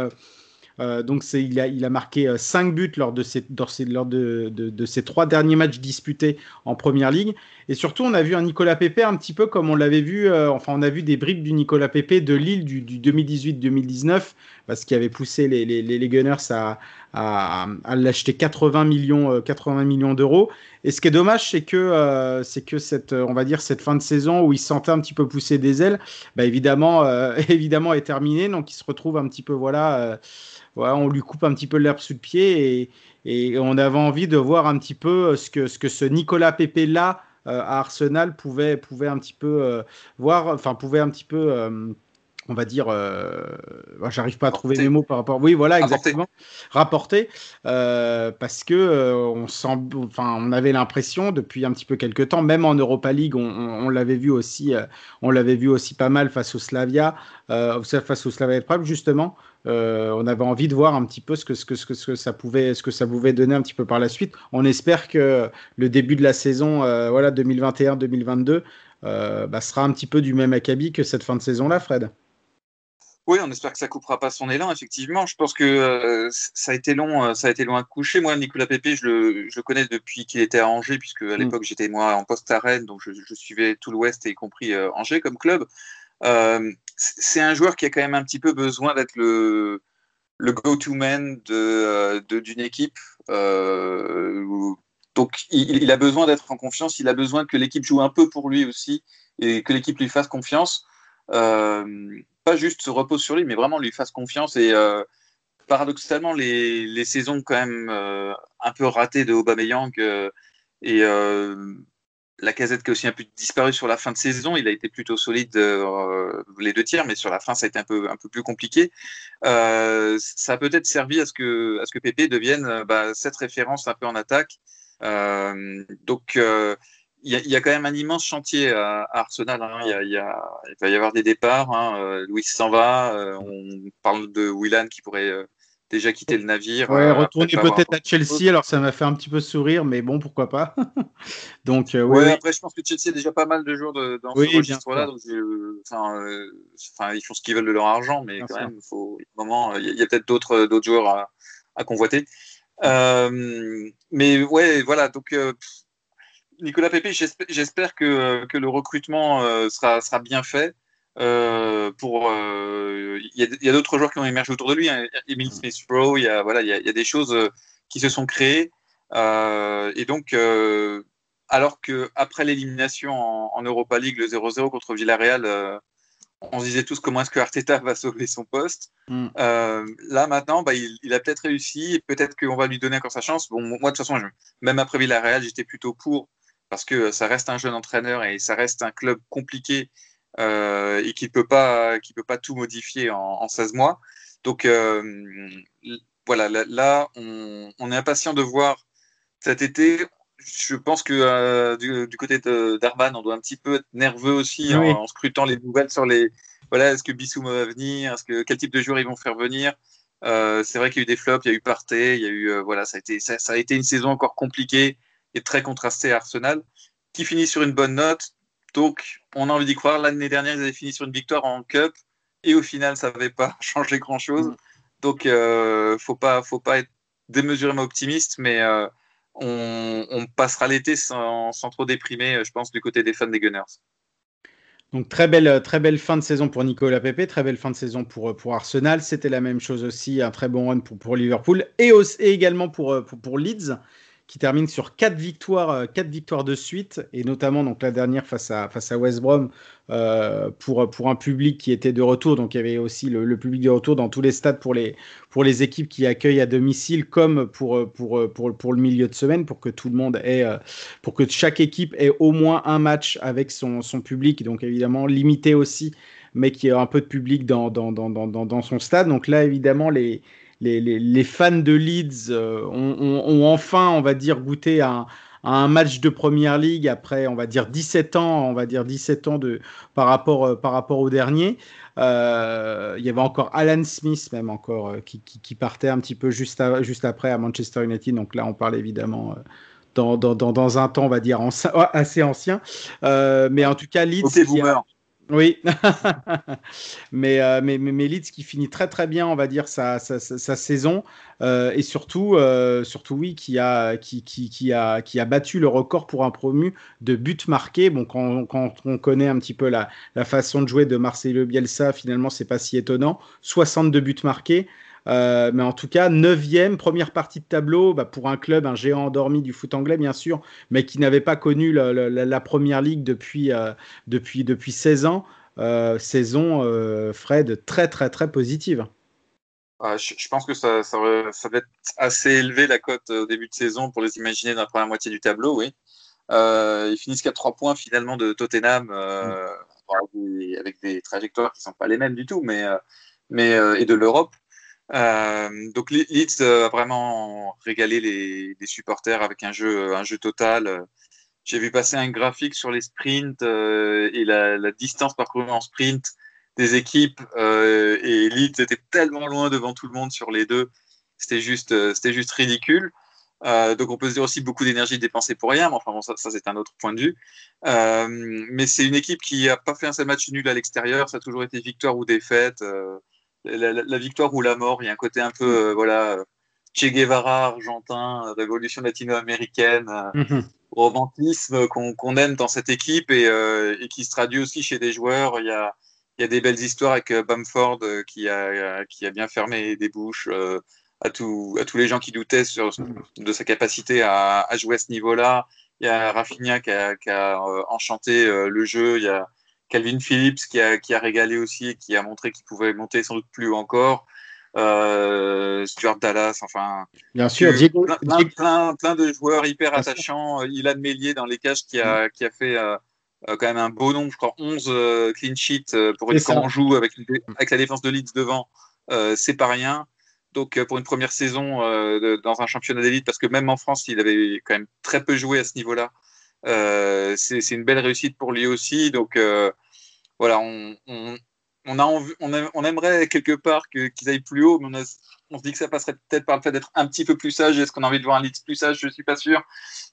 Euh, donc il a, marqué 5 euh, buts lors, de ses, lors trois derniers matchs disputés en Première Ligue. Et surtout, on a vu un Nicolas Pepe un petit peu comme on l'avait vu, euh, enfin on a vu des bribes du Nicolas Pepe de Lille du, du 2018-2019, parce qu'il avait poussé les, Gunners à, l'acheter 80 millions, 80 millions d'euros. Et ce qui est dommage, c'est que, cette, fin de saison où il se sentait un petit peu pousser des ailes, bah, évidemment, évidemment, est terminée. Donc, il se retrouve un petit peu, voilà, voilà on lui coupe un petit peu l'herbe sous le pied et, et on avait envie de voir un petit peu ce que ce, que ce Nicolas Pepe là euh, à Arsenal pouvait, pouvait un petit peu euh, voir, enfin pouvait un petit peu euh, on va dire, j'arrive pas à trouver mes mots par rapport. Oui, voilà, exactement. Rapporter, parce que on sent, enfin, on avait l'impression depuis un petit peu quelques temps, même en Europa League, on, l'avait vu aussi, on l'avait vu aussi pas mal face au Slavia, face au Slavia Prague justement. Euh, on avait envie de voir un petit peu ce que, ce, que, ce, que, ça pouvait, ce que ça pouvait donner un petit peu par la suite. On espère que le début de la saison euh, voilà, 2021-2022 euh, bah, sera un petit peu du même acabit que cette fin de saison-là, Fred. Oui, on espère que ça coupera pas son élan. Effectivement, je pense que ça a été long, ça a été loin de coucher. Moi, Nicolas Pépé, je le, connais depuis qu'il était à Angers, puisque à mm. l'époque j'étais moi en poste à Rennes, donc je, je suivais tout l'Ouest et y compris Angers comme club. Euh, c'est un joueur qui a quand même un petit peu besoin d'être le, le go-to man de, euh, d'une équipe. Euh, donc, il, a besoin d'être en confiance, il a besoin que l'équipe joue un peu pour lui aussi et que l'équipe lui fasse confiance. pas juste se repose sur lui, mais vraiment lui fasse confiance. Et paradoxalement, les, les, saisons quand même un peu ratées de Aubameyang et la casette qui a aussi un peu disparu sur la fin de saison. Il a été plutôt solide euh, les deux tiers, mais sur la fin, ça a été un peu, plus compliqué. Euh, ça a peut-être servi à ce que, à ce que Pépé devienne euh, bah, cette référence un peu en attaque. donc, il y, a quand même un immense chantier à, Arsenal. Hein. Il, va y avoir des départs. Hein. Louis s'en va. on parle de Willan qui pourrait déjà quitté le navire. Ouais, euh, retourner peut-être à Chelsea, alors ça m'a fait un petit peu sourire, mais bon, pourquoi pas. donc, euh, ouais, après, je pense que Chelsea a déjà pas mal de joueurs dans ce registre-là, donc euh, ils font ce qu'ils veulent de leur argent, mais quand même, faut, moment, il y a, peut-être d'autres, d'autres joueurs à, à convoiter. mais ouais, voilà, donc. Nicolas Pépé, j'espère que, que, le recrutement sera, sera bien fait. Euh, pour euh, il y a, d'autres joueurs qui ont émergé autour de lui hein. Emile mm. Smith Rowe il y a voilà il y a, des choses euh, qui se sont créées et donc alors que après l'élimination en, Europa League le 0-0 contre Villarreal on se disait tous comment est-ce que Arteta va sauver son poste. Mm. là maintenant, bah, il, a peut-être réussi peut-être qu'on va lui donner encore sa chance. Bon, moi de toute façon, même après Villarreal, j'étais plutôt pour parce que ça reste un jeune entraîneur et ça reste un club compliqué et qui peut pas qui peut pas tout modifier en, 16 mois. Donc euh, voilà, là, on, est impatient de voir cet été. Je pense que euh, du, côté d'Arban, on doit un petit peu être nerveux aussi en, scrutant les nouvelles sur les. Voilà, est-ce que Bissouma va venir Est-ce que quel type de joueurs ils vont faire venir C'est vrai qu'il y a eu des flops, il y a eu Partey, il y a eu voilà, ça a été ça, ça, a été une saison encore compliquée et très contrastée à Arsenal, qui finit sur une bonne note. Donc, on a envie d'y croire. L'année dernière, ils avaient fini sur une victoire en Cup et au final, ça n'avait pas changé grand-chose. Mm. Donc, euh, faut pas, faut pas être démesurément optimiste, mais euh, on, passera l'été sans, trop déprimer, je pense, du côté des fans des Gunners. Donc très belle, très belle fin de saison pour Nicolas Pepe, très belle fin de saison pour, pour Arsenal. C'était la même chose aussi, un très bon run pour, pour Liverpool et, également pour, pour, pour Leeds qui termine sur quatre victoires, euh, quatre victoires de suite, et notamment donc la dernière face à, face à West Brom euh, pour, pour un public qui était de retour. Donc il y avait aussi le, public de retour dans tous les stades pour les, pour les équipes qui accueillent à domicile, comme pour, pour, pour, pour le milieu de semaine, pour que tout le monde ait, euh, pour que chaque équipe ait au moins un match avec son, son public. Donc évidemment limité aussi, mais qui ait un peu de public dans, dans, dans, dans, dans son stade. Donc là évidemment les les, fans de Leeds euh, ont, enfin, on va dire, goûté à, un match de première ligue après, on va dire 17 ans, on va dire 17 ans de, par, rapport, euh, par rapport au dernier. Euh, il y avait encore Alan Smith, même encore, qui, partait un petit peu juste, juste après à Manchester United. Donc là, on parle évidemment. Dans, dans, un temps, on va dire, assez ancien. mais en tout cas, Leeds. Oui, mais, euh, mais, mais, qui finit très très bien, on va dire, sa, sa, sa, saison. Euh, et surtout, euh, surtout, oui, qui a, qui, qui, a, qui a battu le record pour un promu de buts marqués. Bon, quand, quand on connaît un petit peu la, la façon de jouer de Marcelo Bielsa, finalement, c'est pas si étonnant. 62 buts marqués. Mais en tout cas, neuvième, première partie de tableau bah, pour un club, un géant endormi du foot anglais, bien sûr, mais qui n'avait pas connu la, première ligue depuis, depuis, depuis 16 ans. saison, Fred, très, très, très positive. je, pense que ça, ça, ça, va être assez élevé la cote au début de saison pour les imaginer dans la première moitié du tableau, oui. Euh, ils finissent qu'à 3 points finalement de Tottenham euh, avec des trajectoires qui ne sont pas les mêmes du tout, mais, euh, mais et de l'Europe. Donc Leeds a vraiment régalé les, supporters avec un jeu, un jeu total. J'ai vu passer un graphique sur les sprints et la, distance parcourue en sprint des équipes et Leeds était tellement loin devant tout le monde sur les deux. C'était juste, c'était juste ridicule. Euh, donc on peut se dire aussi beaucoup d'énergie dépensée pour rien, mais enfin bon, ça, c'est un autre point de vue. Euh, mais c'est une équipe qui n'a pas fait un seul match nul à l'extérieur, ça a toujours été victoire ou défaite. Euh, la, victoire ou la mort, il y a un côté un peu, voilà, Che Guevara argentin, révolution latino-américaine, mhm. romantisme qu'on aime dans cette équipe et, qui se traduit aussi chez des joueurs. Il y a, il y a des belles histoires avec Bamford qui a, qui a bien fermé des bouches à, tous les gens qui doutaient de sa capacité à, jouer à ce niveau-là. Il y a Rafinha qui a, euh, enchanté euh, le jeu. Il y a Calvin Phillips qui a, régalé aussi et qui a montré qu'il pouvait monter sans doute plus haut encore. Euh, Stuart Dallas, enfin. Bien sûr, plein, plein, de joueurs hyper attachants. Ilan Mélier dans les cages qui a, qui a fait quand même un beau nombre, je crois 11 clean sheets pour une quand on joue avec, avec la défense de Leeds devant. c'est pas rien. Donc euh, pour une première saison euh, dans un championnat d'élite, parce que même en France, il avait quand même très peu joué à ce niveau-là. Euh, c'est une belle réussite pour lui aussi. Donc voilà, on, a on, aimerait quelque part qu'ils aillent plus haut, mais on, se dit que ça passerait peut-être par le fait d'être un petit peu plus sage. Est-ce qu'on a envie de voir un Leeds plus sage? Je ne suis pas sûr.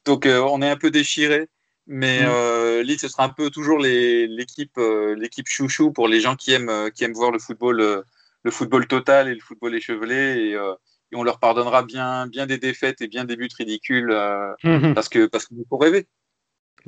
Donc on est un peu déchiré. Mais mmh. Leeds, ce sera un peu toujours l'équipe l'équipe chouchou pour les gens qui aiment, qui aiment voir le football le football total et le football échevelé. Et, euh, et, on leur pardonnera bien, bien des défaites et bien des buts ridicules euh, mhm. parce que parce qu'il faut rêver.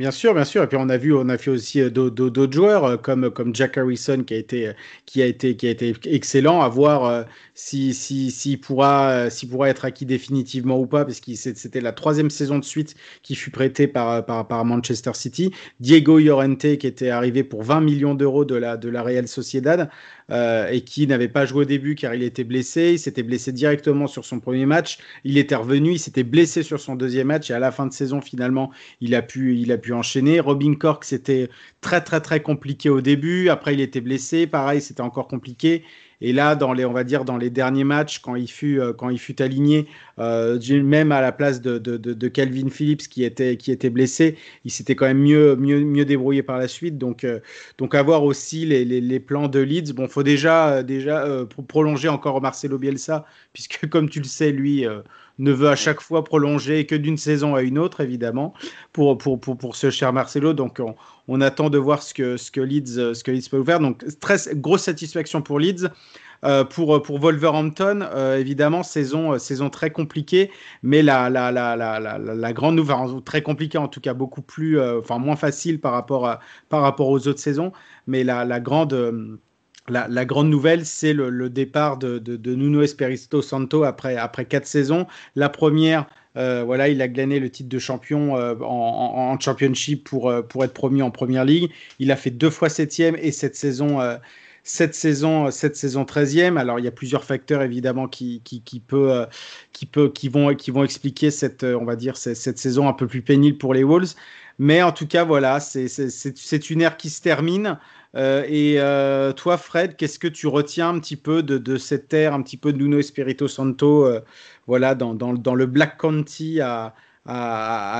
Bien sûr, bien sûr. Et puis on a vu, on a fait aussi euh, d'autres joueurs comme comme Jack Harrison qui a été qui a été qui a été excellent. À voir si si s'il pourra pourra être acquis définitivement ou pas, parce que c'était la troisième saison de suite qui fut prêtée par par, par Manchester City. Diego Llorente qui était arrivé pour 20 millions d'euros de la de la Real Sociedad. Euh, et qui n'avait pas joué au début car il était blessé. Il s'était blessé directement sur son premier match. Il était revenu, il s'était blessé sur son deuxième match et à la fin de saison, finalement, il a pu, il a pu enchaîner. Robin Cork, c'était très, très, très compliqué au début. Après, il était blessé. Pareil, c'était encore compliqué. Et là, dans les, on va dire, dans les derniers matchs, quand il fut, euh, quand il fut aligné, euh, même à la place de, de, Calvin Phillips qui était, qui était blessé, il s'était quand même mieux, mieux, mieux débrouillé par la suite. Donc, euh, donc avoir aussi les, les, les, plans de Leeds. Bon, faut déjà, déjà prolonger encore Marcelo Bielsa, puisque comme tu le sais, lui ne veut à chaque fois prolonger que d'une saison à une autre, évidemment, pour, pour, pour, pour ce cher Marcelo. Donc, on, on, attend de voir ce que, ce que, Leeds, ce que Leeds peut faire. Donc, très grosse satisfaction pour Leeds. Euh, pour, pour Wolverhampton, euh, évidemment, saison, euh, saison très compliquée, mais la, la, la, la, la grande nouvelle, très compliquée en tout cas, beaucoup plus, enfin moins facile par rapport, à, par rapport aux autres saisons, mais la, la grande la, grande nouvelle, c'est le, départ de, Nuno Espirito Santo après, quatre saisons. La première, euh, voilà, il a glané le titre de champion euh, en, championship pour, euh, pour être promu en première ligue. Il a fait deux fois septième et cette saison, cette saison, cette saison 13e. Alors, il y a plusieurs facteurs évidemment qui, qui, qui, vont, expliquer cette, on va dire, cette saison un peu plus pénible pour les Wolves. Mais en tout cas, voilà, c'est une ère qui se termine. Euh, et euh, toi, Fred, qu'est-ce que tu retiens un petit peu de, cette ère, un petit peu de Nuno Espirito Santo, euh, voilà, dans, le Black County à,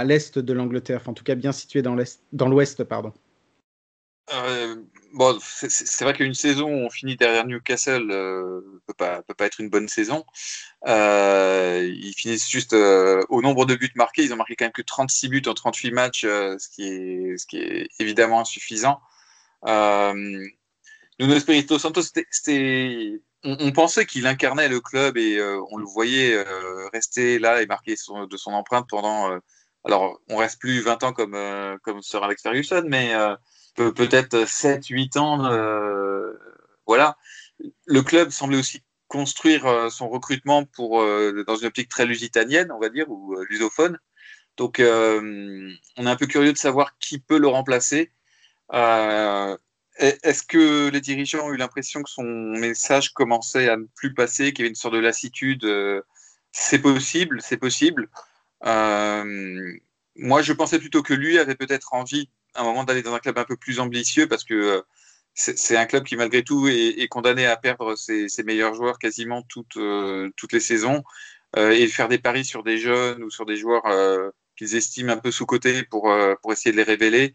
l'est de l'Angleterre, en tout cas bien situé dans l'ouest, pardon? bon, c'est vrai qu'une saison où on finit derrière Newcastle ne peut, pas, être une bonne saison. ils finissent juste au nombre de buts marqués. Ils ont marqué quand même que 36 buts en 38 matchs, ce qui est évidemment insuffisant. Euh, Nuno Espirito Santos, c'était, on, pensait qu'il incarnait le club et euh, on le voyait euh, rester là et marquer de son empreinte pendant. alors, on reste plus 20 ans comme, comme Sir Alex Ferguson, mais peut-être 7-8 ans. voilà. Le club semblait aussi construire son recrutement pour, dans une optique très lusitanienne, on va dire, ou lusophone. Donc, on est un peu curieux de savoir qui peut le remplacer. Est-ce que les dirigeants ont eu l'impression que son message commençait à ne plus passer, qu'il y avait une sorte de lassitude C'est possible, c'est possible. moi, je pensais plutôt que lui avait peut-être envie, à un moment, d'aller dans un club un peu plus ambitieux, parce que c'est un club qui, malgré tout, est, condamné à perdre ses, meilleurs joueurs quasiment toutes, euh, les saisons euh, et faire des paris sur des jeunes ou sur des joueurs euh, qu'ils estiment un peu sous-cotés pour essayer de les révéler.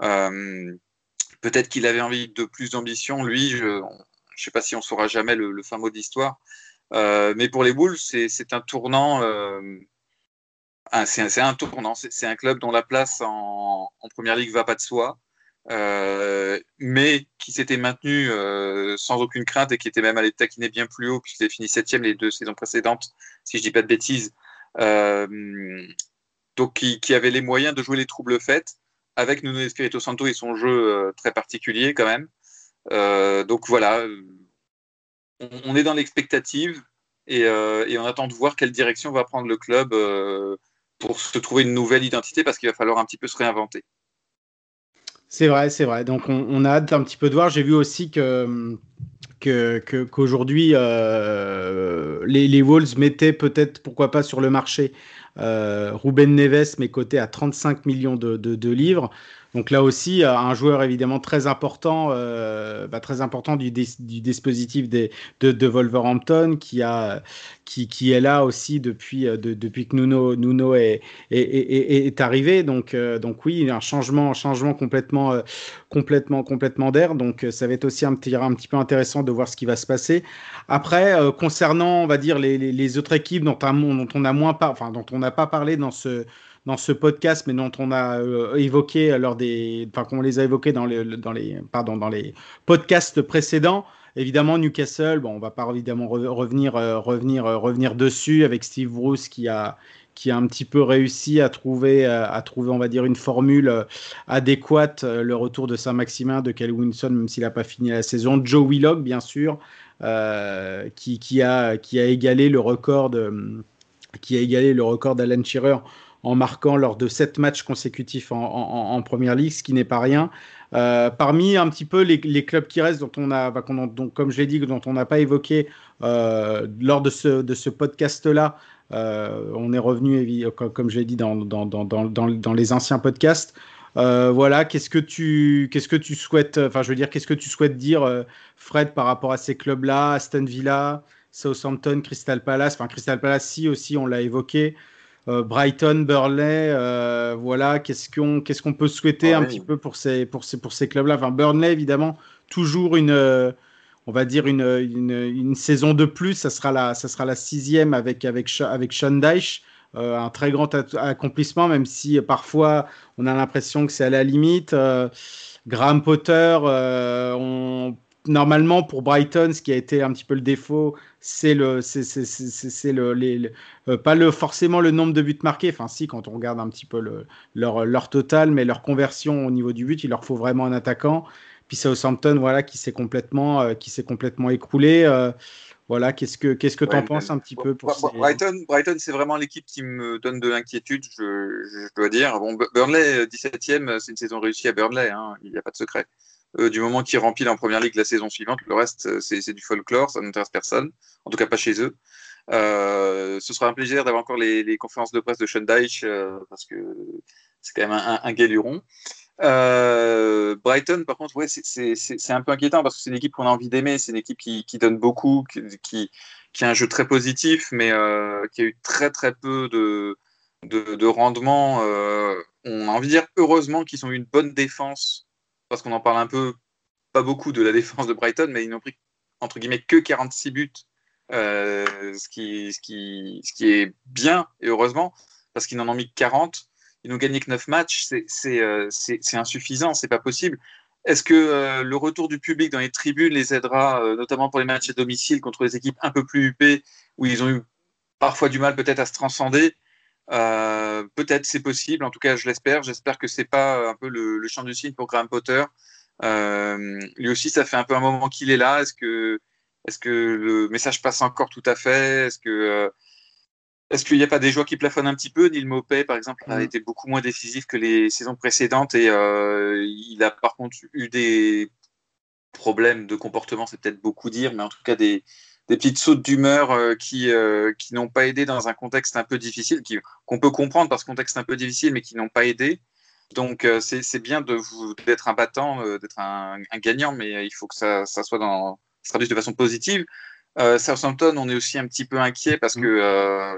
Peut-être qu'il avait envie de plus d'ambition. Lui, je ne sais pas si on saura jamais le, fin mot d'histoire. mais pour les Bulls, c'est un tournant. c'est un, tournant. C'est un club dont la place en, en première ligue va pas de soi. Euh, mais qui s'était maintenu euh, sans aucune crainte et qui était même allé taquiner bien plus haut, puisqu'il a fini septième les deux saisons précédentes, si je dis pas de bêtises. Euh, donc, qui, avait les moyens de jouer les troubles faits avec Nuno Espirito Santo et son jeu très particulier quand même. donc voilà, on, est dans l'expectative et, on attend de voir quelle direction va prendre le club pour se trouver une nouvelle identité parce qu'il va falloir un petit peu se réinventer. C'est vrai, c'est vrai. Donc on, a hâte un petit peu de voir. J'ai vu aussi que qu'aujourd'hui euh, les, les, Wolves mettaient peut-être, pourquoi pas, sur le marché euh, Ruben Neves, mais coté à 35 millions de livres. Donc là aussi, euh, un joueur évidemment très important, euh, bah, très important du, dispositif de, Wolverhampton, qui, est là aussi depuis, euh, que Nuno, est, arrivé. Donc, oui, un changement, un changement complètement, complètement, complètement d'air. Donc ça va être aussi un petit, peu intéressant de voir ce qui va se passer. Après, concernant, on va dire les, autres équipes dont, on dont on n'a pas parlé dans ce dans ce podcast, mais dont on a euh, évoqué lors des, enfin qu'on les a évoqués dans les, dans les, pardon, dans les podcasts précédents. Évidemment, Newcastle, bon, on va pas évidemment revenir, euh, revenir, euh, revenir dessus avec Steve Bruce qui a, qui a un petit peu réussi à trouver, à trouver, on va dire, une formule adéquate. Le retour de Saint-Maximin, de Cal Winson, même s'il n'a pas fini la saison. Joe Willock, bien sûr, qui, a, qui a égalé le record qui a égalé le record d'Alan Shearer en marquant lors de sept matchs consécutifs en, Première Ligue, ce qui n'est pas rien. Euh, parmi un petit peu les, clubs qui restent, dont on a, bah, donc, comme je l'ai dit, dont on n'a pas évoqué euh, lors de ce, de ce podcast-là, euh, on est revenu, comme je l'ai dit, dans, dans, dans, dans, les anciens podcasts. voilà, qu'est-ce que tu, qu'est-ce que tu souhaites, enfin, je veux dire, qu'est-ce que tu souhaites dire, Fred, par rapport à ces clubs-là, Aston Villa, Southampton, Crystal Palace, enfin Crystal Palace, si aussi, on l'a évoqué. Euh, Brighton, Burnley, euh, voilà, qu'est-ce qu'on qu'est-ce qu'on peut souhaiter un petit peu pour ces, pour ces, pour ces clubs-là? Enfin, Burnley, évidemment, toujours une, euh, on va dire une, une, saison de plus, ça sera la, ça sera la sixième avec, avec, avec Sean Dyche. un très grand accomplissement, même si parfois on a l'impression que c'est à la limite. Graham Potter, on normalement, pour Brighton, ce qui a été un petit peu le défaut, c'est le, c'est le, les, euh, pas le forcément le nombre de buts marqués. Enfin, si, quand on regarde un petit peu le, leur, leur total, mais leur conversion au niveau du but, il leur faut vraiment un attaquant. Puis Southampton, voilà, qui s'est complètement, euh, qui s'est complètement écroulé. Euh, voilà, qu'est-ce que qu'est-ce que tu en penses un petit peu pour Brighton, Brighton, c'est vraiment l'équipe qui me donne de l'inquiétude, je, je, dois dire. Bon, Burnley, 17e, c'est une saison réussie à Burnley, hein, il n'y a pas de secret. Euh, du moment qu'ils remplissent en première ligue la saison suivante, le reste, euh, c'est du folklore, ça n'intéresse personne, en tout cas pas chez eux. Euh, ce sera un plaisir d'avoir encore les, conférences de presse de Sean parce que c'est quand même un, un, galuron. Brighton, par contre, ouais, c'est un peu inquiétant parce que c'est une équipe qu'on a envie d'aimer, c'est une équipe qui, donne beaucoup, qui, a un jeu très positif, mais qui a eu très très peu de rendement. on a envie de dire heureusement qu'ils ont eu une bonne défense parce qu'on en parle un peu, pas beaucoup de la défense de Brighton, mais ils n'ont pris entre guillemets que 46 buts, euh, ce, qui, est bien, et heureusement, parce qu'ils n'en ont mis que 40. Ils n'ont gagné que 9 matchs, c'est euh, insuffisant, c'est pas possible. Est-ce que euh, le retour du public dans les tribunes les aidera, notamment pour les matchs à domicile contre les équipes un peu plus huppées, où ils ont eu parfois du mal peut-être à se transcender? Euh, peut-être c'est possible, en tout cas je l'espère. J'espère que c'est pas un peu le, champ du signe pour Graham Potter. Euh, lui aussi, ça fait un peu un moment qu'il est là. Est-ce que est-ce que le message passe encore tout à fait? Est-ce que est-ce qu'il n'y a pas des joueurs qui plafonnent un petit peu? Neil Mopé, par exemple, a mm. été beaucoup moins décisif que les saisons précédentes et il a par contre eu des problèmes de comportement, c'est peut-être beaucoup dire, mais en tout cas des, des petites sautes d'humeur euh, qui, euh, qui n'ont pas aidé dans un contexte un peu difficile, qu'on peut comprendre parce que contexte un peu difficile, mais qui n'ont pas aidé. Donc euh, c'est bien d'être un battant, d'être un, gagnant, mais il faut que ça, ça soit dans, ça traduise de façon positive. Southampton, on est aussi un petit peu inquiet parce que euh,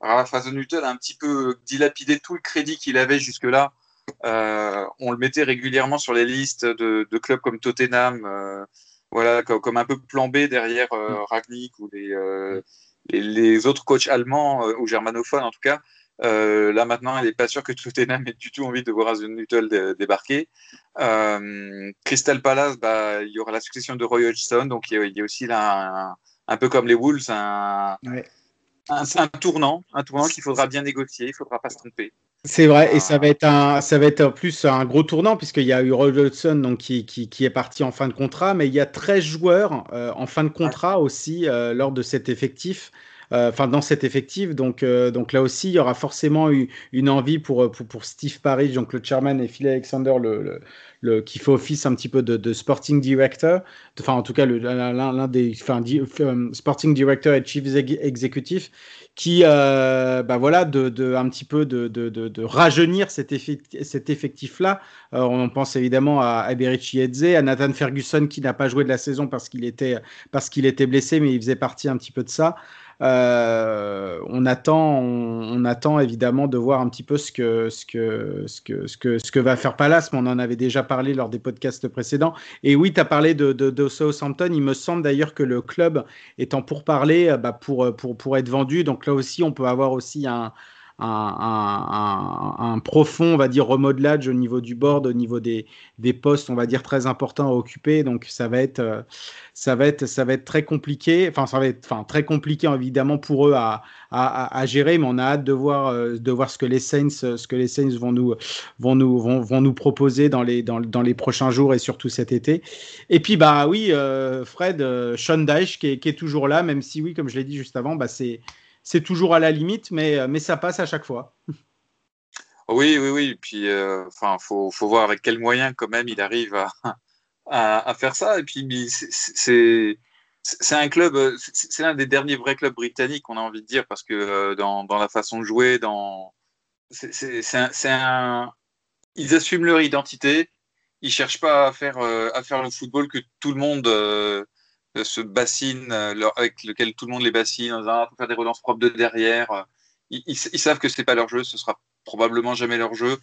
Ralph Hasenhutel a un petit peu dilapidé tout le crédit qu'il avait jusque-là. on le mettait régulièrement sur les listes de, de clubs comme Tottenham, voilà, comme, un peu plan B derrière euh, mm. Ragnick ou les, euh, les, autres coachs allemands euh, ou germanophones en tout cas. là maintenant, il n'est pas sûr que Tottenham ait du tout envie de voir Hasenhüttl débarquer. Crystal Palace, bah, il y aura la succession de Roy Hodgson, donc il y a, aussi là un, peu comme les Wolves, un, un, tournant, un tournant qu'il faudra bien négocier, il ne faudra pas se tromper. C'est vrai, et ça va être un, ça va être en plus un gros tournant puisqu'il y a eu Roy donc qui, qui, qui, est parti en fin de contrat, mais il y a 13 joueurs euh, en fin de contrat aussi euh, lors de cet effectif. Euh, enfin dans cet effectif. Donc, donc là aussi, il y aura forcément eu une envie pour, pour, pour Steve Parrish, donc le chairman, et Phil Alexander, le, le, qui fait office un petit peu de, sporting director, enfin en tout cas l'un des enfin, sporting director et chief exécutif, qui, euh, bah voilà, de, de, un petit peu de, de rajeunir cet, effectif, cet effectif-là. Euh, on pense évidemment à, à Eze, à Nathan Ferguson qui n'a pas joué de la saison parce qu'il était, parce qu'il était blessé, mais il faisait partie un petit peu de ça. Euh, on, attend, on, attend évidemment de voir un petit peu ce que, ce, que, ce, que, ce, que, ce que va faire Palace, mais on en avait déjà parlé lors des podcasts précédents. Et oui, tu as parlé de, Southampton. Il me semble d'ailleurs que le club étant pour parler, bah pour, pour, pour être vendu. Donc là aussi, on peut avoir aussi un, un, profond, on va dire, remodelage au niveau du board, au niveau des, des, postes, on va dire, très importants à occuper. Donc, ça va être, euh, ça va être, ça va être très compliqué. Enfin, ça va être enfin, très compliqué, évidemment, pour eux à, à, gérer, mais on a hâte de voir, euh, de voir ce que les Saints, ce que les Saints vont nous, vont nous, vont, vont nous proposer dans les, dans, dans, les prochains jours et surtout cet été. Et puis, bah oui, euh, Fred, Sean Dyche qui est, qui est, toujours là, même si, oui, comme je l'ai dit juste avant, bah, c'est c'est toujours à la limite, mais, euh, mais ça passe à chaque fois. Oui, oui, oui. Puis, euh, enfin, faut, faut voir avec quels moyens quand même il arrive à, à, faire ça. Et puis, c'est un club, c'est l'un des derniers vrais clubs britanniques, on a envie de dire, parce que euh, dans, dans, la façon de jouer, dans, c'est un, un, ils assument leur identité. Ils cherchent pas à faire à faire le football que tout le monde ce bassine euh, avec lequel tout le monde les bassine ah, faire des relances propres de derrière. Euh, ils, savent que c'est pas leur jeu, ce sera probablement jamais leur jeu.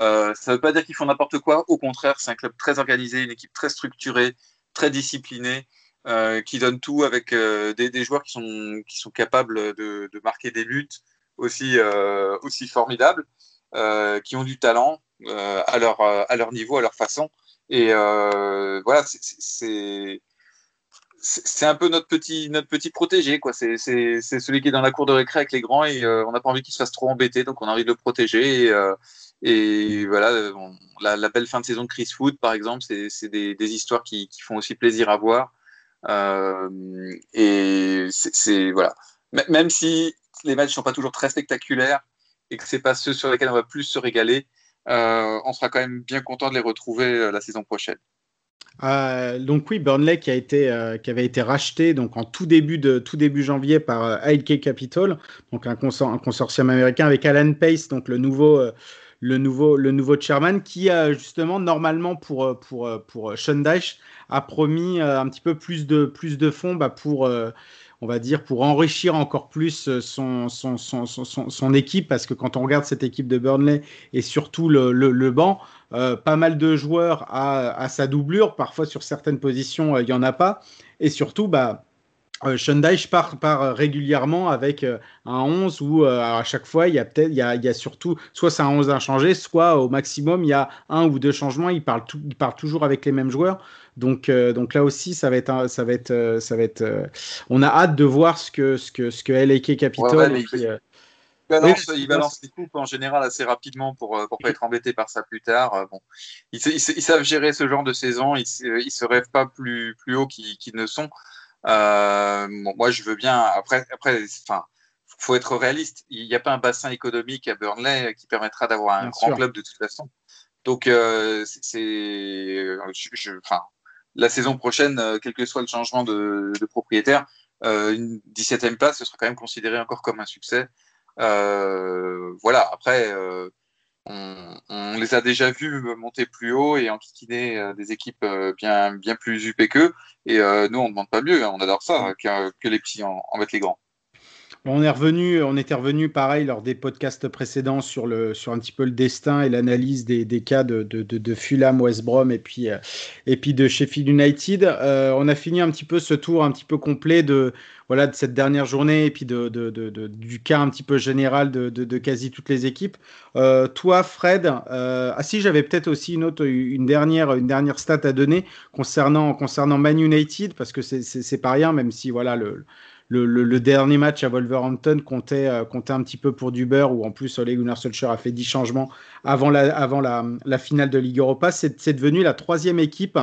Euh, ça ne veut pas dire qu'ils font n'importe quoi. Au contraire, c'est un club très organisé, une équipe très structurée, très disciplinée, qui donne tout avec des, joueurs qui sont, qui sont capables de, marquer des luttes aussi, aussi formidables, qui ont du talent à, leur, à leur niveau, à leur façon. Et voilà, c'est c'est un peu notre petit, notre petit protégé, quoi. C'est celui qui est dans la cour de récré avec les grands et euh, on n'a pas envie qu'il se fasse trop embêter, donc on a envie de le protéger. Et, euh, voilà, la, belle fin de saison de Chris Wood, par exemple, c'est des, histoires qui, font aussi plaisir à voir. Euh, et c'est voilà, même si les matchs ne sont pas toujours très spectaculaires et que c'est pas ceux sur lesquels on va plus se régaler, on sera quand même bien content de les retrouver la saison prochaine. Euh, donc oui, Burnley qui a été euh, qui avait été racheté donc en tout début de tout début janvier par euh, Capital, donc un, un, consortium américain avec Alan Pace, donc le nouveau euh, le nouveau le nouveau chairman qui a justement normalement pour pour pour Sean a promis un petit peu plus de plus de fonds bah, pour on va dire, pour enrichir encore plus son, son, son, son, équipe, parce que quand on regarde cette équipe de Burnley et surtout le, le, le banc, euh, pas mal de joueurs à, sa doublure. Parfois, sur certaines positions, euh, il n'y en a pas. Et surtout, bah, euh, part, part, régulièrement avec un 11 où à chaque fois il y a peut-être il y a, il y a surtout soit c'est un 11 inchangé soit au maximum il y a un ou deux changements il parle tout, il part toujours avec les mêmes joueurs donc donc là aussi ça va être ça va être ça va être on a hâte de voir ce que ce que ce que LAK Capital il balance les coupes en général assez rapidement pour ne euh, pas être embêté par ça plus tard. Euh, bon, ils, savent gérer ce genre de saison, ils, ne se rêvent pas plus, plus haut qu'ils ne sont. Euh, moi, je veux bien. Après, après, enfin, faut être réaliste. Il n'y a pas un bassin économique à Burnley qui permettra d'avoir un grand club de toute façon. Donc, euh, c'est, enfin, la saison prochaine, euh, quel que soit le changement de, propriétaire, une 17e place, ce sera quand même considéré encore comme un succès. Voilà. Après, on, les a déjà vus monter plus haut et enquiquiner des équipes bien, bien plus UP qu'eux. Et nous, on ne demande pas mieux. Hein. on adore ça, que, les petits en, en mettent les grands. On est revenu, on était revenu pareil lors des podcasts précédents sur le sur un petit peu le destin et l'analyse des, cas de, de, Fulham, West Brom et puis euh, et puis de Sheffield United. Euh, on a fini un petit peu ce tour un petit peu complet de voilà de cette dernière journée et puis de, du cas un petit peu général de, quasi toutes les équipes. Euh, toi, Fred, ah si j'avais peut-être aussi une autre une dernière une dernière stat à donner concernant concernant Man United parce que c'est pas rien même si voilà le, dernier match à Wolverhampton comptait, euh, comptait un petit peu pour du beurre, où en plus Ole Gunnar Solskjaer a fait 10 changements avant la, avant la, finale de Ligue Europa. C'est devenu la troisième équipe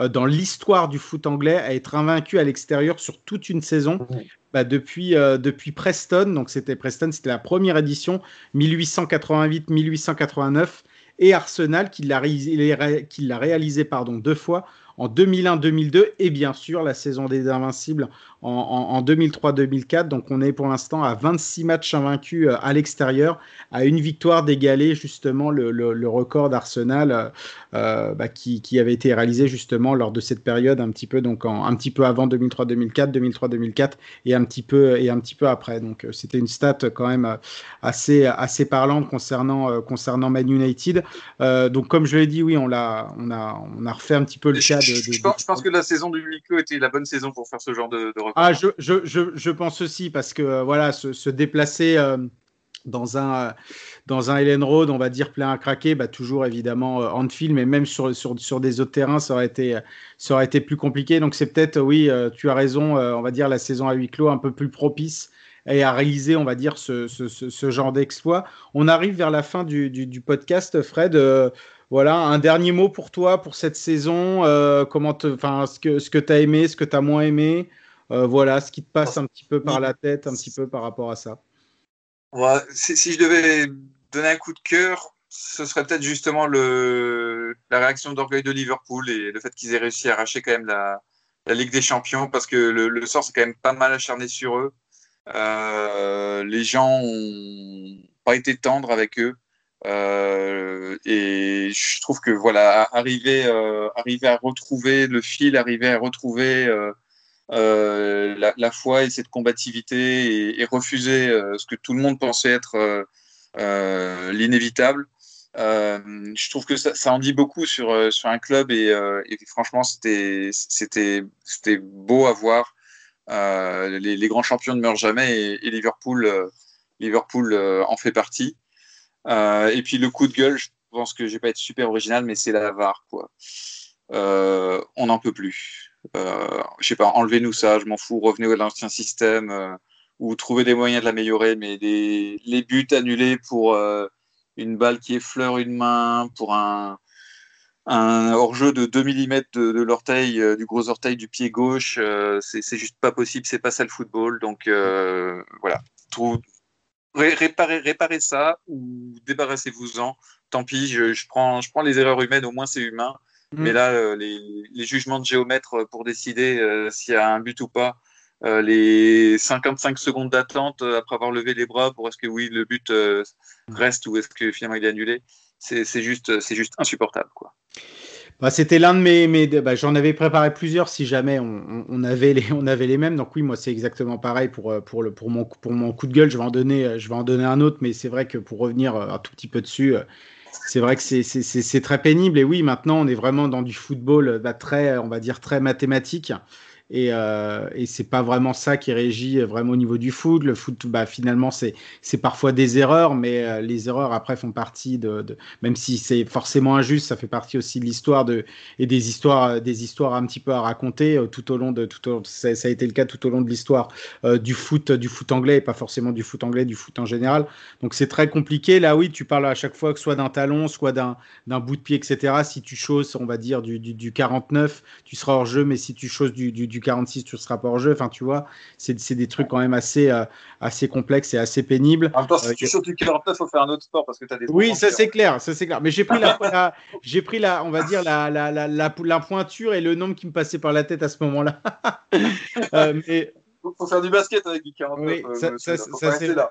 euh, dans l'histoire du foot anglais à être invaincue à l'extérieur sur toute une saison. Bah, depuis, euh, depuis Preston, donc c'était Preston, c'était la première édition, 1888-1889, et Arsenal qui l'a réalisé pardon, deux fois en 2001-2002 et bien sûr la saison des Invincibles en, 2003-2004. Donc on est pour l'instant à 26 matchs invaincus euh, à l'extérieur, à une victoire d'égaler justement le, record d'Arsenal euh, euh, bah, qui, avait été réalisé justement lors de cette période un petit peu donc un petit peu avant 2003-2004, 2003-2004 et un petit peu et un petit peu après. Donc c'était une stat quand même assez assez parlante concernant concernant Man United. donc comme je l'ai dit, oui, on l'a on a on a refait un petit peu le cas de. je, pense, que la saison du huis était la bonne saison pour faire ce genre de, de record. Ah, je, je, je, je, pense aussi, parce que euh, voilà, se, se déplacer euh, dans un, dans un Ellen Road, on va dire plein à craquer, bah, toujours évidemment euh, en film, mais même sur, sur, sur, des autres terrains, ça aurait été, ça aurait été plus compliqué. Donc c'est peut-être, oui, tu as raison, on va dire la saison à huis clos un peu plus propice et à réaliser, on va dire, ce, ce, ce, genre d'exploit. On arrive vers la fin du, du, du podcast, Fred. Voilà, un dernier mot pour toi pour cette saison. comment ce que, ce que tu as aimé, ce que tu as moins aimé. Euh, voilà, ce qui te passe un petit peu par la tête, un petit peu par rapport à ça. si, je devais donner un coup de cœur, ce serait peut-être justement la réaction d'orgueil de Liverpool et le fait qu'ils aient réussi à arracher quand même la, Ligue des Champions parce que le, sort s'est quand même pas mal acharné sur eux. Euh, les gens n'ont pas été tendres avec eux. Euh, et je trouve que voilà, arriver, arriver à retrouver le fil, arriver à retrouver euh, la, foi et cette combativité et, refuser euh, ce que tout le monde pensait être euh, l'inévitable. je trouve que ça, en dit beaucoup sur, sur un club et, franchement, c'était beau à voir. Les, grands champions ne meurent jamais et, Liverpool, Liverpool en fait partie. Et puis le coup de gueule, je pense que je vais pas être super original, mais c'est la VAR. Quoi. on n'en peut plus euh, je sais pas, enlevez-nous ça, je m'en fous, revenez à l'ancien système euh, ou trouver des moyens de l'améliorer, mais les buts annulés pour euh, une balle qui effleure une main, pour un, un hors-jeu de 2 mm de, l'orteil, du gros orteil du pied gauche, c'est juste pas possible, c'est pas ça le football. Donc voilà, réparez, réparez, ça ou débarrassez-vous-en. Tant pis, je, je, prends, je prends les erreurs humaines, au moins c'est humain. Mais mm. là, euh, les, jugements de géomètre euh, pour décider euh, s'il y a un but ou pas, les 55 secondes d'attente après avoir levé les bras pour est-ce que oui, le but mm. reste ou est-ce que finalement il est annulé, c'est juste, juste insupportable. Quoi. Bah, C'était l'un de mes. bah, J'en avais préparé plusieurs si jamais on, avait les, on avait les mêmes. Donc, oui, moi, c'est exactement pareil pour, pour, le, pour, mon, pour mon coup de gueule. Je vais en donner, je vais en donner un autre, mais c'est vrai que pour revenir un tout petit peu dessus, c'est vrai que c'est très pénible. Et oui, maintenant, on est vraiment dans du football bah, très, on va dire, très mathématique. Et, euh, et c'est pas vraiment ça qui régit vraiment au niveau du foot. Le foot, bah, finalement, c'est parfois des erreurs, mais euh, les erreurs après font partie de, même si c'est forcément injuste, ça fait partie aussi de l'histoire de et des histoires, des histoires un petit peu à raconter euh, tout au long de tout ça, a été le cas tout au long de l'histoire euh, du foot, du foot anglais, et pas forcément du foot anglais, du foot en général. Donc c'est très compliqué. Là, oui, tu parles à chaque fois que soit d'un talon, soit d'un bout de pied, etc. Si tu choses, on va dire du, du, du 49, tu seras hors jeu, mais si tu choses du, du du 46, tu ne seras pas hors jeu. Enfin, tu vois, c'est des trucs quand même assez, assez complexes et assez pénibles. En même temps, si tu sautes du 49, il faut faire un autre sport parce que tu as des. Oui, ça c'est clair, ça c'est clair. Mais j'ai pris la, j'ai pris la, on va dire la, la, la, la, pointure et le nombre qui me passait par la tête à ce moment-là. mais faut faire du basket avec du 49. Oui, ça, ça, ça, là.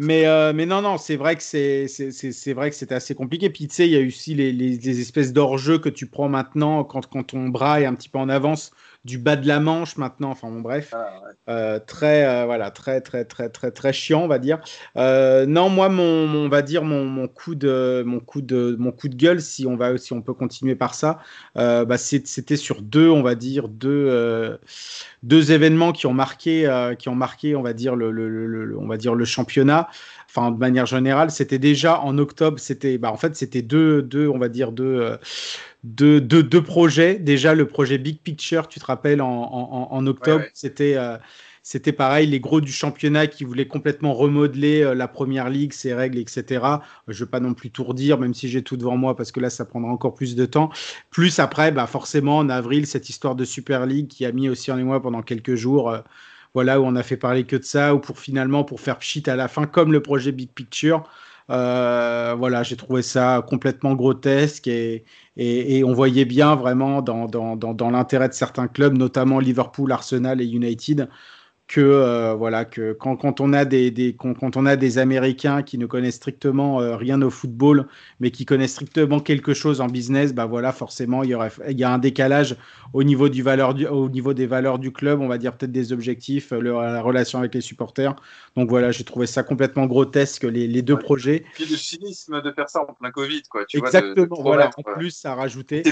Mais, euh, mais non, non, c'est vrai que c'est, c'est, vrai que c'était assez compliqué. Puis tu sais, il y a aussi les, les, espèces d'hors-jeu que tu prends maintenant quand, quand ton bras est un petit peu en avance du bas de la manche maintenant. Enfin bon, bref, ah, euh, très euh, voilà, très très très très très chiant, on va dire. Euh, non, moi, mon, on va dire mon, mon, coup de mon coup de mon coup de gueule, si on va si on peut continuer par ça, bah, c'était sur deux, on va dire deux deux événements qui ont marqué qui ont marqué, on va dire le, le, le, on va dire le championnat enfin de manière générale, c'était déjà en octobre, c'était bah, en fait c'était deux, deux, on va dire deux, deux, deux, projets. Déjà, le projet Big Picture, tu te rappelles, en, octobre, c'était. Euh, c'était pareil, les gros du championnat qui voulaient complètement remodeler euh, la première ligue, ses règles, etc. Je ne vais pas non plus tout redire, même si j'ai tout devant moi, parce que là, ça prendra encore plus de temps. Plus après, bah forcément, en avril, cette histoire de Super League qui a mis aussi en émoi pendant quelques jours. Euh, voilà, où on a fait parler que de ça, ou pour finalement, pour faire pchit à la fin, comme le projet Big Picture. Euh, voilà, j'ai trouvé ça complètement grotesque et, et, on voyait bien vraiment dans, dans, dans l'intérêt de certains clubs, notamment Liverpool, Arsenal et United, que euh, voilà que quand, quand, on a des, des quand, on a des Américains qui ne connaissent strictement euh, rien au football, mais qui connaissent strictement quelque chose en business, bah voilà forcément il y aurait il y a un décalage au niveau du valeur du, au niveau des valeurs du club, on va dire peut-être des objectifs, la relation avec les supporters. Donc voilà, j'ai trouvé ça complètement grotesque les, les deux projets. Puis le cynisme de faire ça en plein Covid quoi. Tu Exactement. Vois, voilà. En plus ça a rajouté.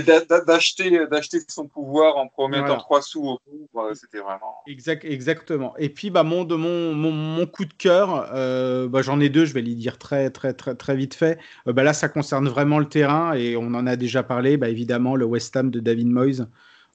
D'acheter d'acheter son pouvoir en promettant trois sous au bout, c'était vraiment. Exact exactement. Et puis, bah, mon, coup de cœur, euh, bah, j'en ai deux, je vais les dire très vite fait. Euh, bah, là, ça concerne vraiment le terrain et on en a déjà parlé. Bah, évidemment, le West Ham de David Moyes,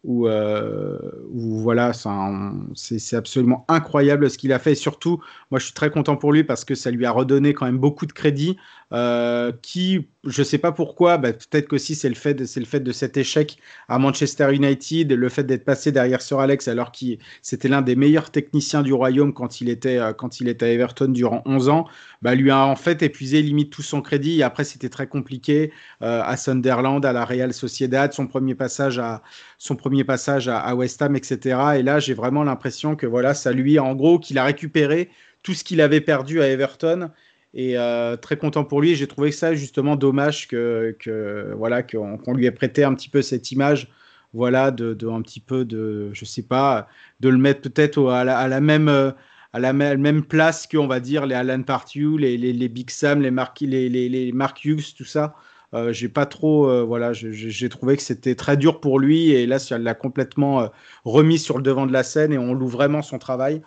où, euh, voilà, c'est absolument incroyable ce qu'il a fait. Et surtout, moi, je suis très content pour lui parce que ça lui a redonné quand même beaucoup de crédit. Euh, qui, je ne sais pas pourquoi, bah, peut-être qu'aussi c'est le, fait de, le fait de cet échec à Manchester United, le fait d'être passé derrière Sir Alex alors qu'il c'était l'un des meilleurs techniciens du royaume quand il était, euh, quand il était à Everton durant 11 ans, bah, lui a en fait épuisé limite tout son crédit. Et après, c'était très compliqué à Sunderland, à la Real Sociedad, son premier passage à, son passage à, West Ham, etc. Et là, j'ai vraiment l'impression que voilà, ça lui, en gros, qu'il a récupéré tout ce qu'il avait perdu à Everton et euh, très content pour lui. J'ai trouvé ça justement dommage que, que voilà qu'on lui ait prêté un petit peu cette image, voilà, de, un petit peu de, je sais pas, de le mettre peut-être à la, même à la même place que on va dire les Alan Pardew, les, les, les, Big Sam, les Mark, les, les Mark Hughes, tout ça. Euh, j'ai pas trop, euh, voilà, j'ai trouvé que c'était très dur pour lui et là, elle l'a complètement euh, remis sur le devant de la scène et on loue vraiment son travail.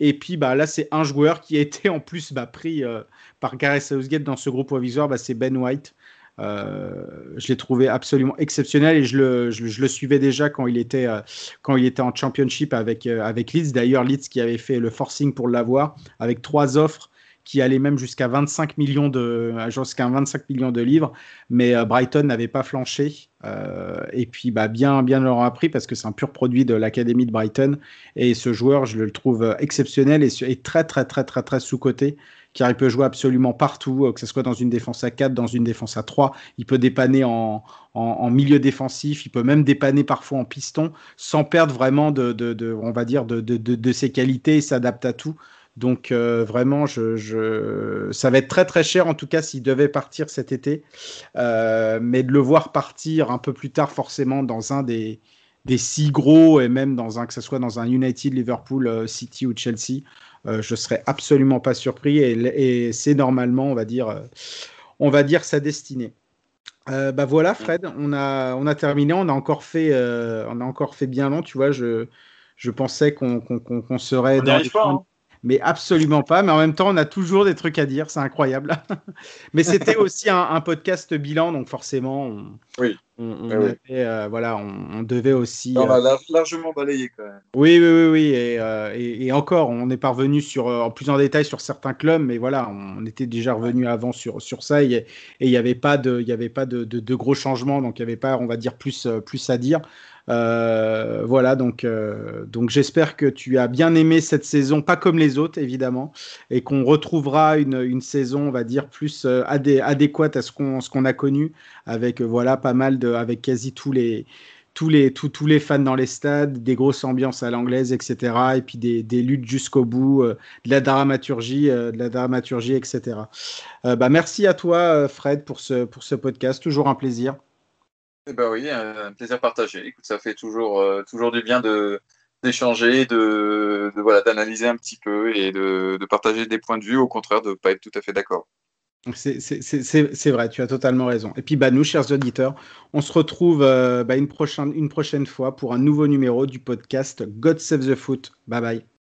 Et puis bah là, c'est un joueur qui a été en plus bah, pris par Gareth Southgate dans ce groupe provisoire, bah, c'est Ben White. je l'ai trouvé absolument exceptionnel et je le, je, le, suivais déjà quand il était, quand il était en championship avec, avec Leeds. D'ailleurs, Leeds qui avait fait le forcing pour l'avoir avec trois offres qui allait même jusqu'à 25 millions de jusqu'à 25 millions de livres, mais euh, Brighton n'avait pas flanché. Euh, et puis bah, bien bien leur appris parce que c'est un pur produit de l'académie de Brighton et ce joueur je le trouve exceptionnel et, et très très très très très sous coté car il peut jouer absolument partout, euh, que ce soit dans une défense à 4, dans une défense à 3. Il peut dépanner en, milieu défensif, il peut même dépanner parfois en piston, sans perdre vraiment de, on va dire, de, de ses qualités. Il s'adapte à tout. Donc euh, vraiment, je, ça va être très très cher en tout cas s'il devait partir cet été. Euh, mais de le voir partir un peu plus tard forcément dans un des, des six gros et même dans un que ce soit dans un United, Liverpool, euh, City ou Chelsea, je serais absolument pas surpris et, c'est normalement on va dire on va dire sa destinée. bah voilà Fred, on a on a terminé, on a encore fait on a encore fait bien long, tu vois, je je pensais qu'on serait dans les mais absolument pas. Mais en même temps, on a toujours des trucs à dire, c'est incroyable. mais c'était aussi un, podcast bilan, donc forcément, on, oui. on, eh euh, voilà, on, devait aussi. On a euh, largement balayé quand même. Oui, oui, oui, oui. Et, euh, et, encore, on est parvenu sur, en plus en détail sur certains clubs, mais voilà, on était déjà revenu avant sur, sur ça et il n'y avait pas, de, y avait pas de, de, gros changements, donc il n'y avait pas, on va dire, plus, plus à dire. Euh, voilà, donc, euh, donc j'espère que tu as bien aimé cette saison, pas comme les autres évidemment, et qu'on retrouvera une, une, saison, on va dire, plus euh, adé adéquate à ce qu'on a connu, avec voilà pas mal de, avec quasi tous les tous les, tous les fans dans les stades, des grosses ambiances à l'anglaise, etc. Et puis des, des luttes jusqu'au bout, de la dramaturgie, de la dramaturgie, etc. bah, merci à toi, Fred, pour ce, pour ce podcast. Toujours un plaisir. Eh ben oui, un plaisir partagé. Écoute, ça fait toujours, euh, toujours du bien d'échanger, de, de, voilà, d'analyser un petit peu et de, de, partager des points de vue, au contraire de ne pas être tout à fait d'accord. C'est vrai, tu as totalement raison. Et puis, bah, nous, chers auditeurs, on se retrouve euh, bah, une, prochaine, une prochaine fois pour un nouveau numéro du podcast God Save the Foot. Bye bye.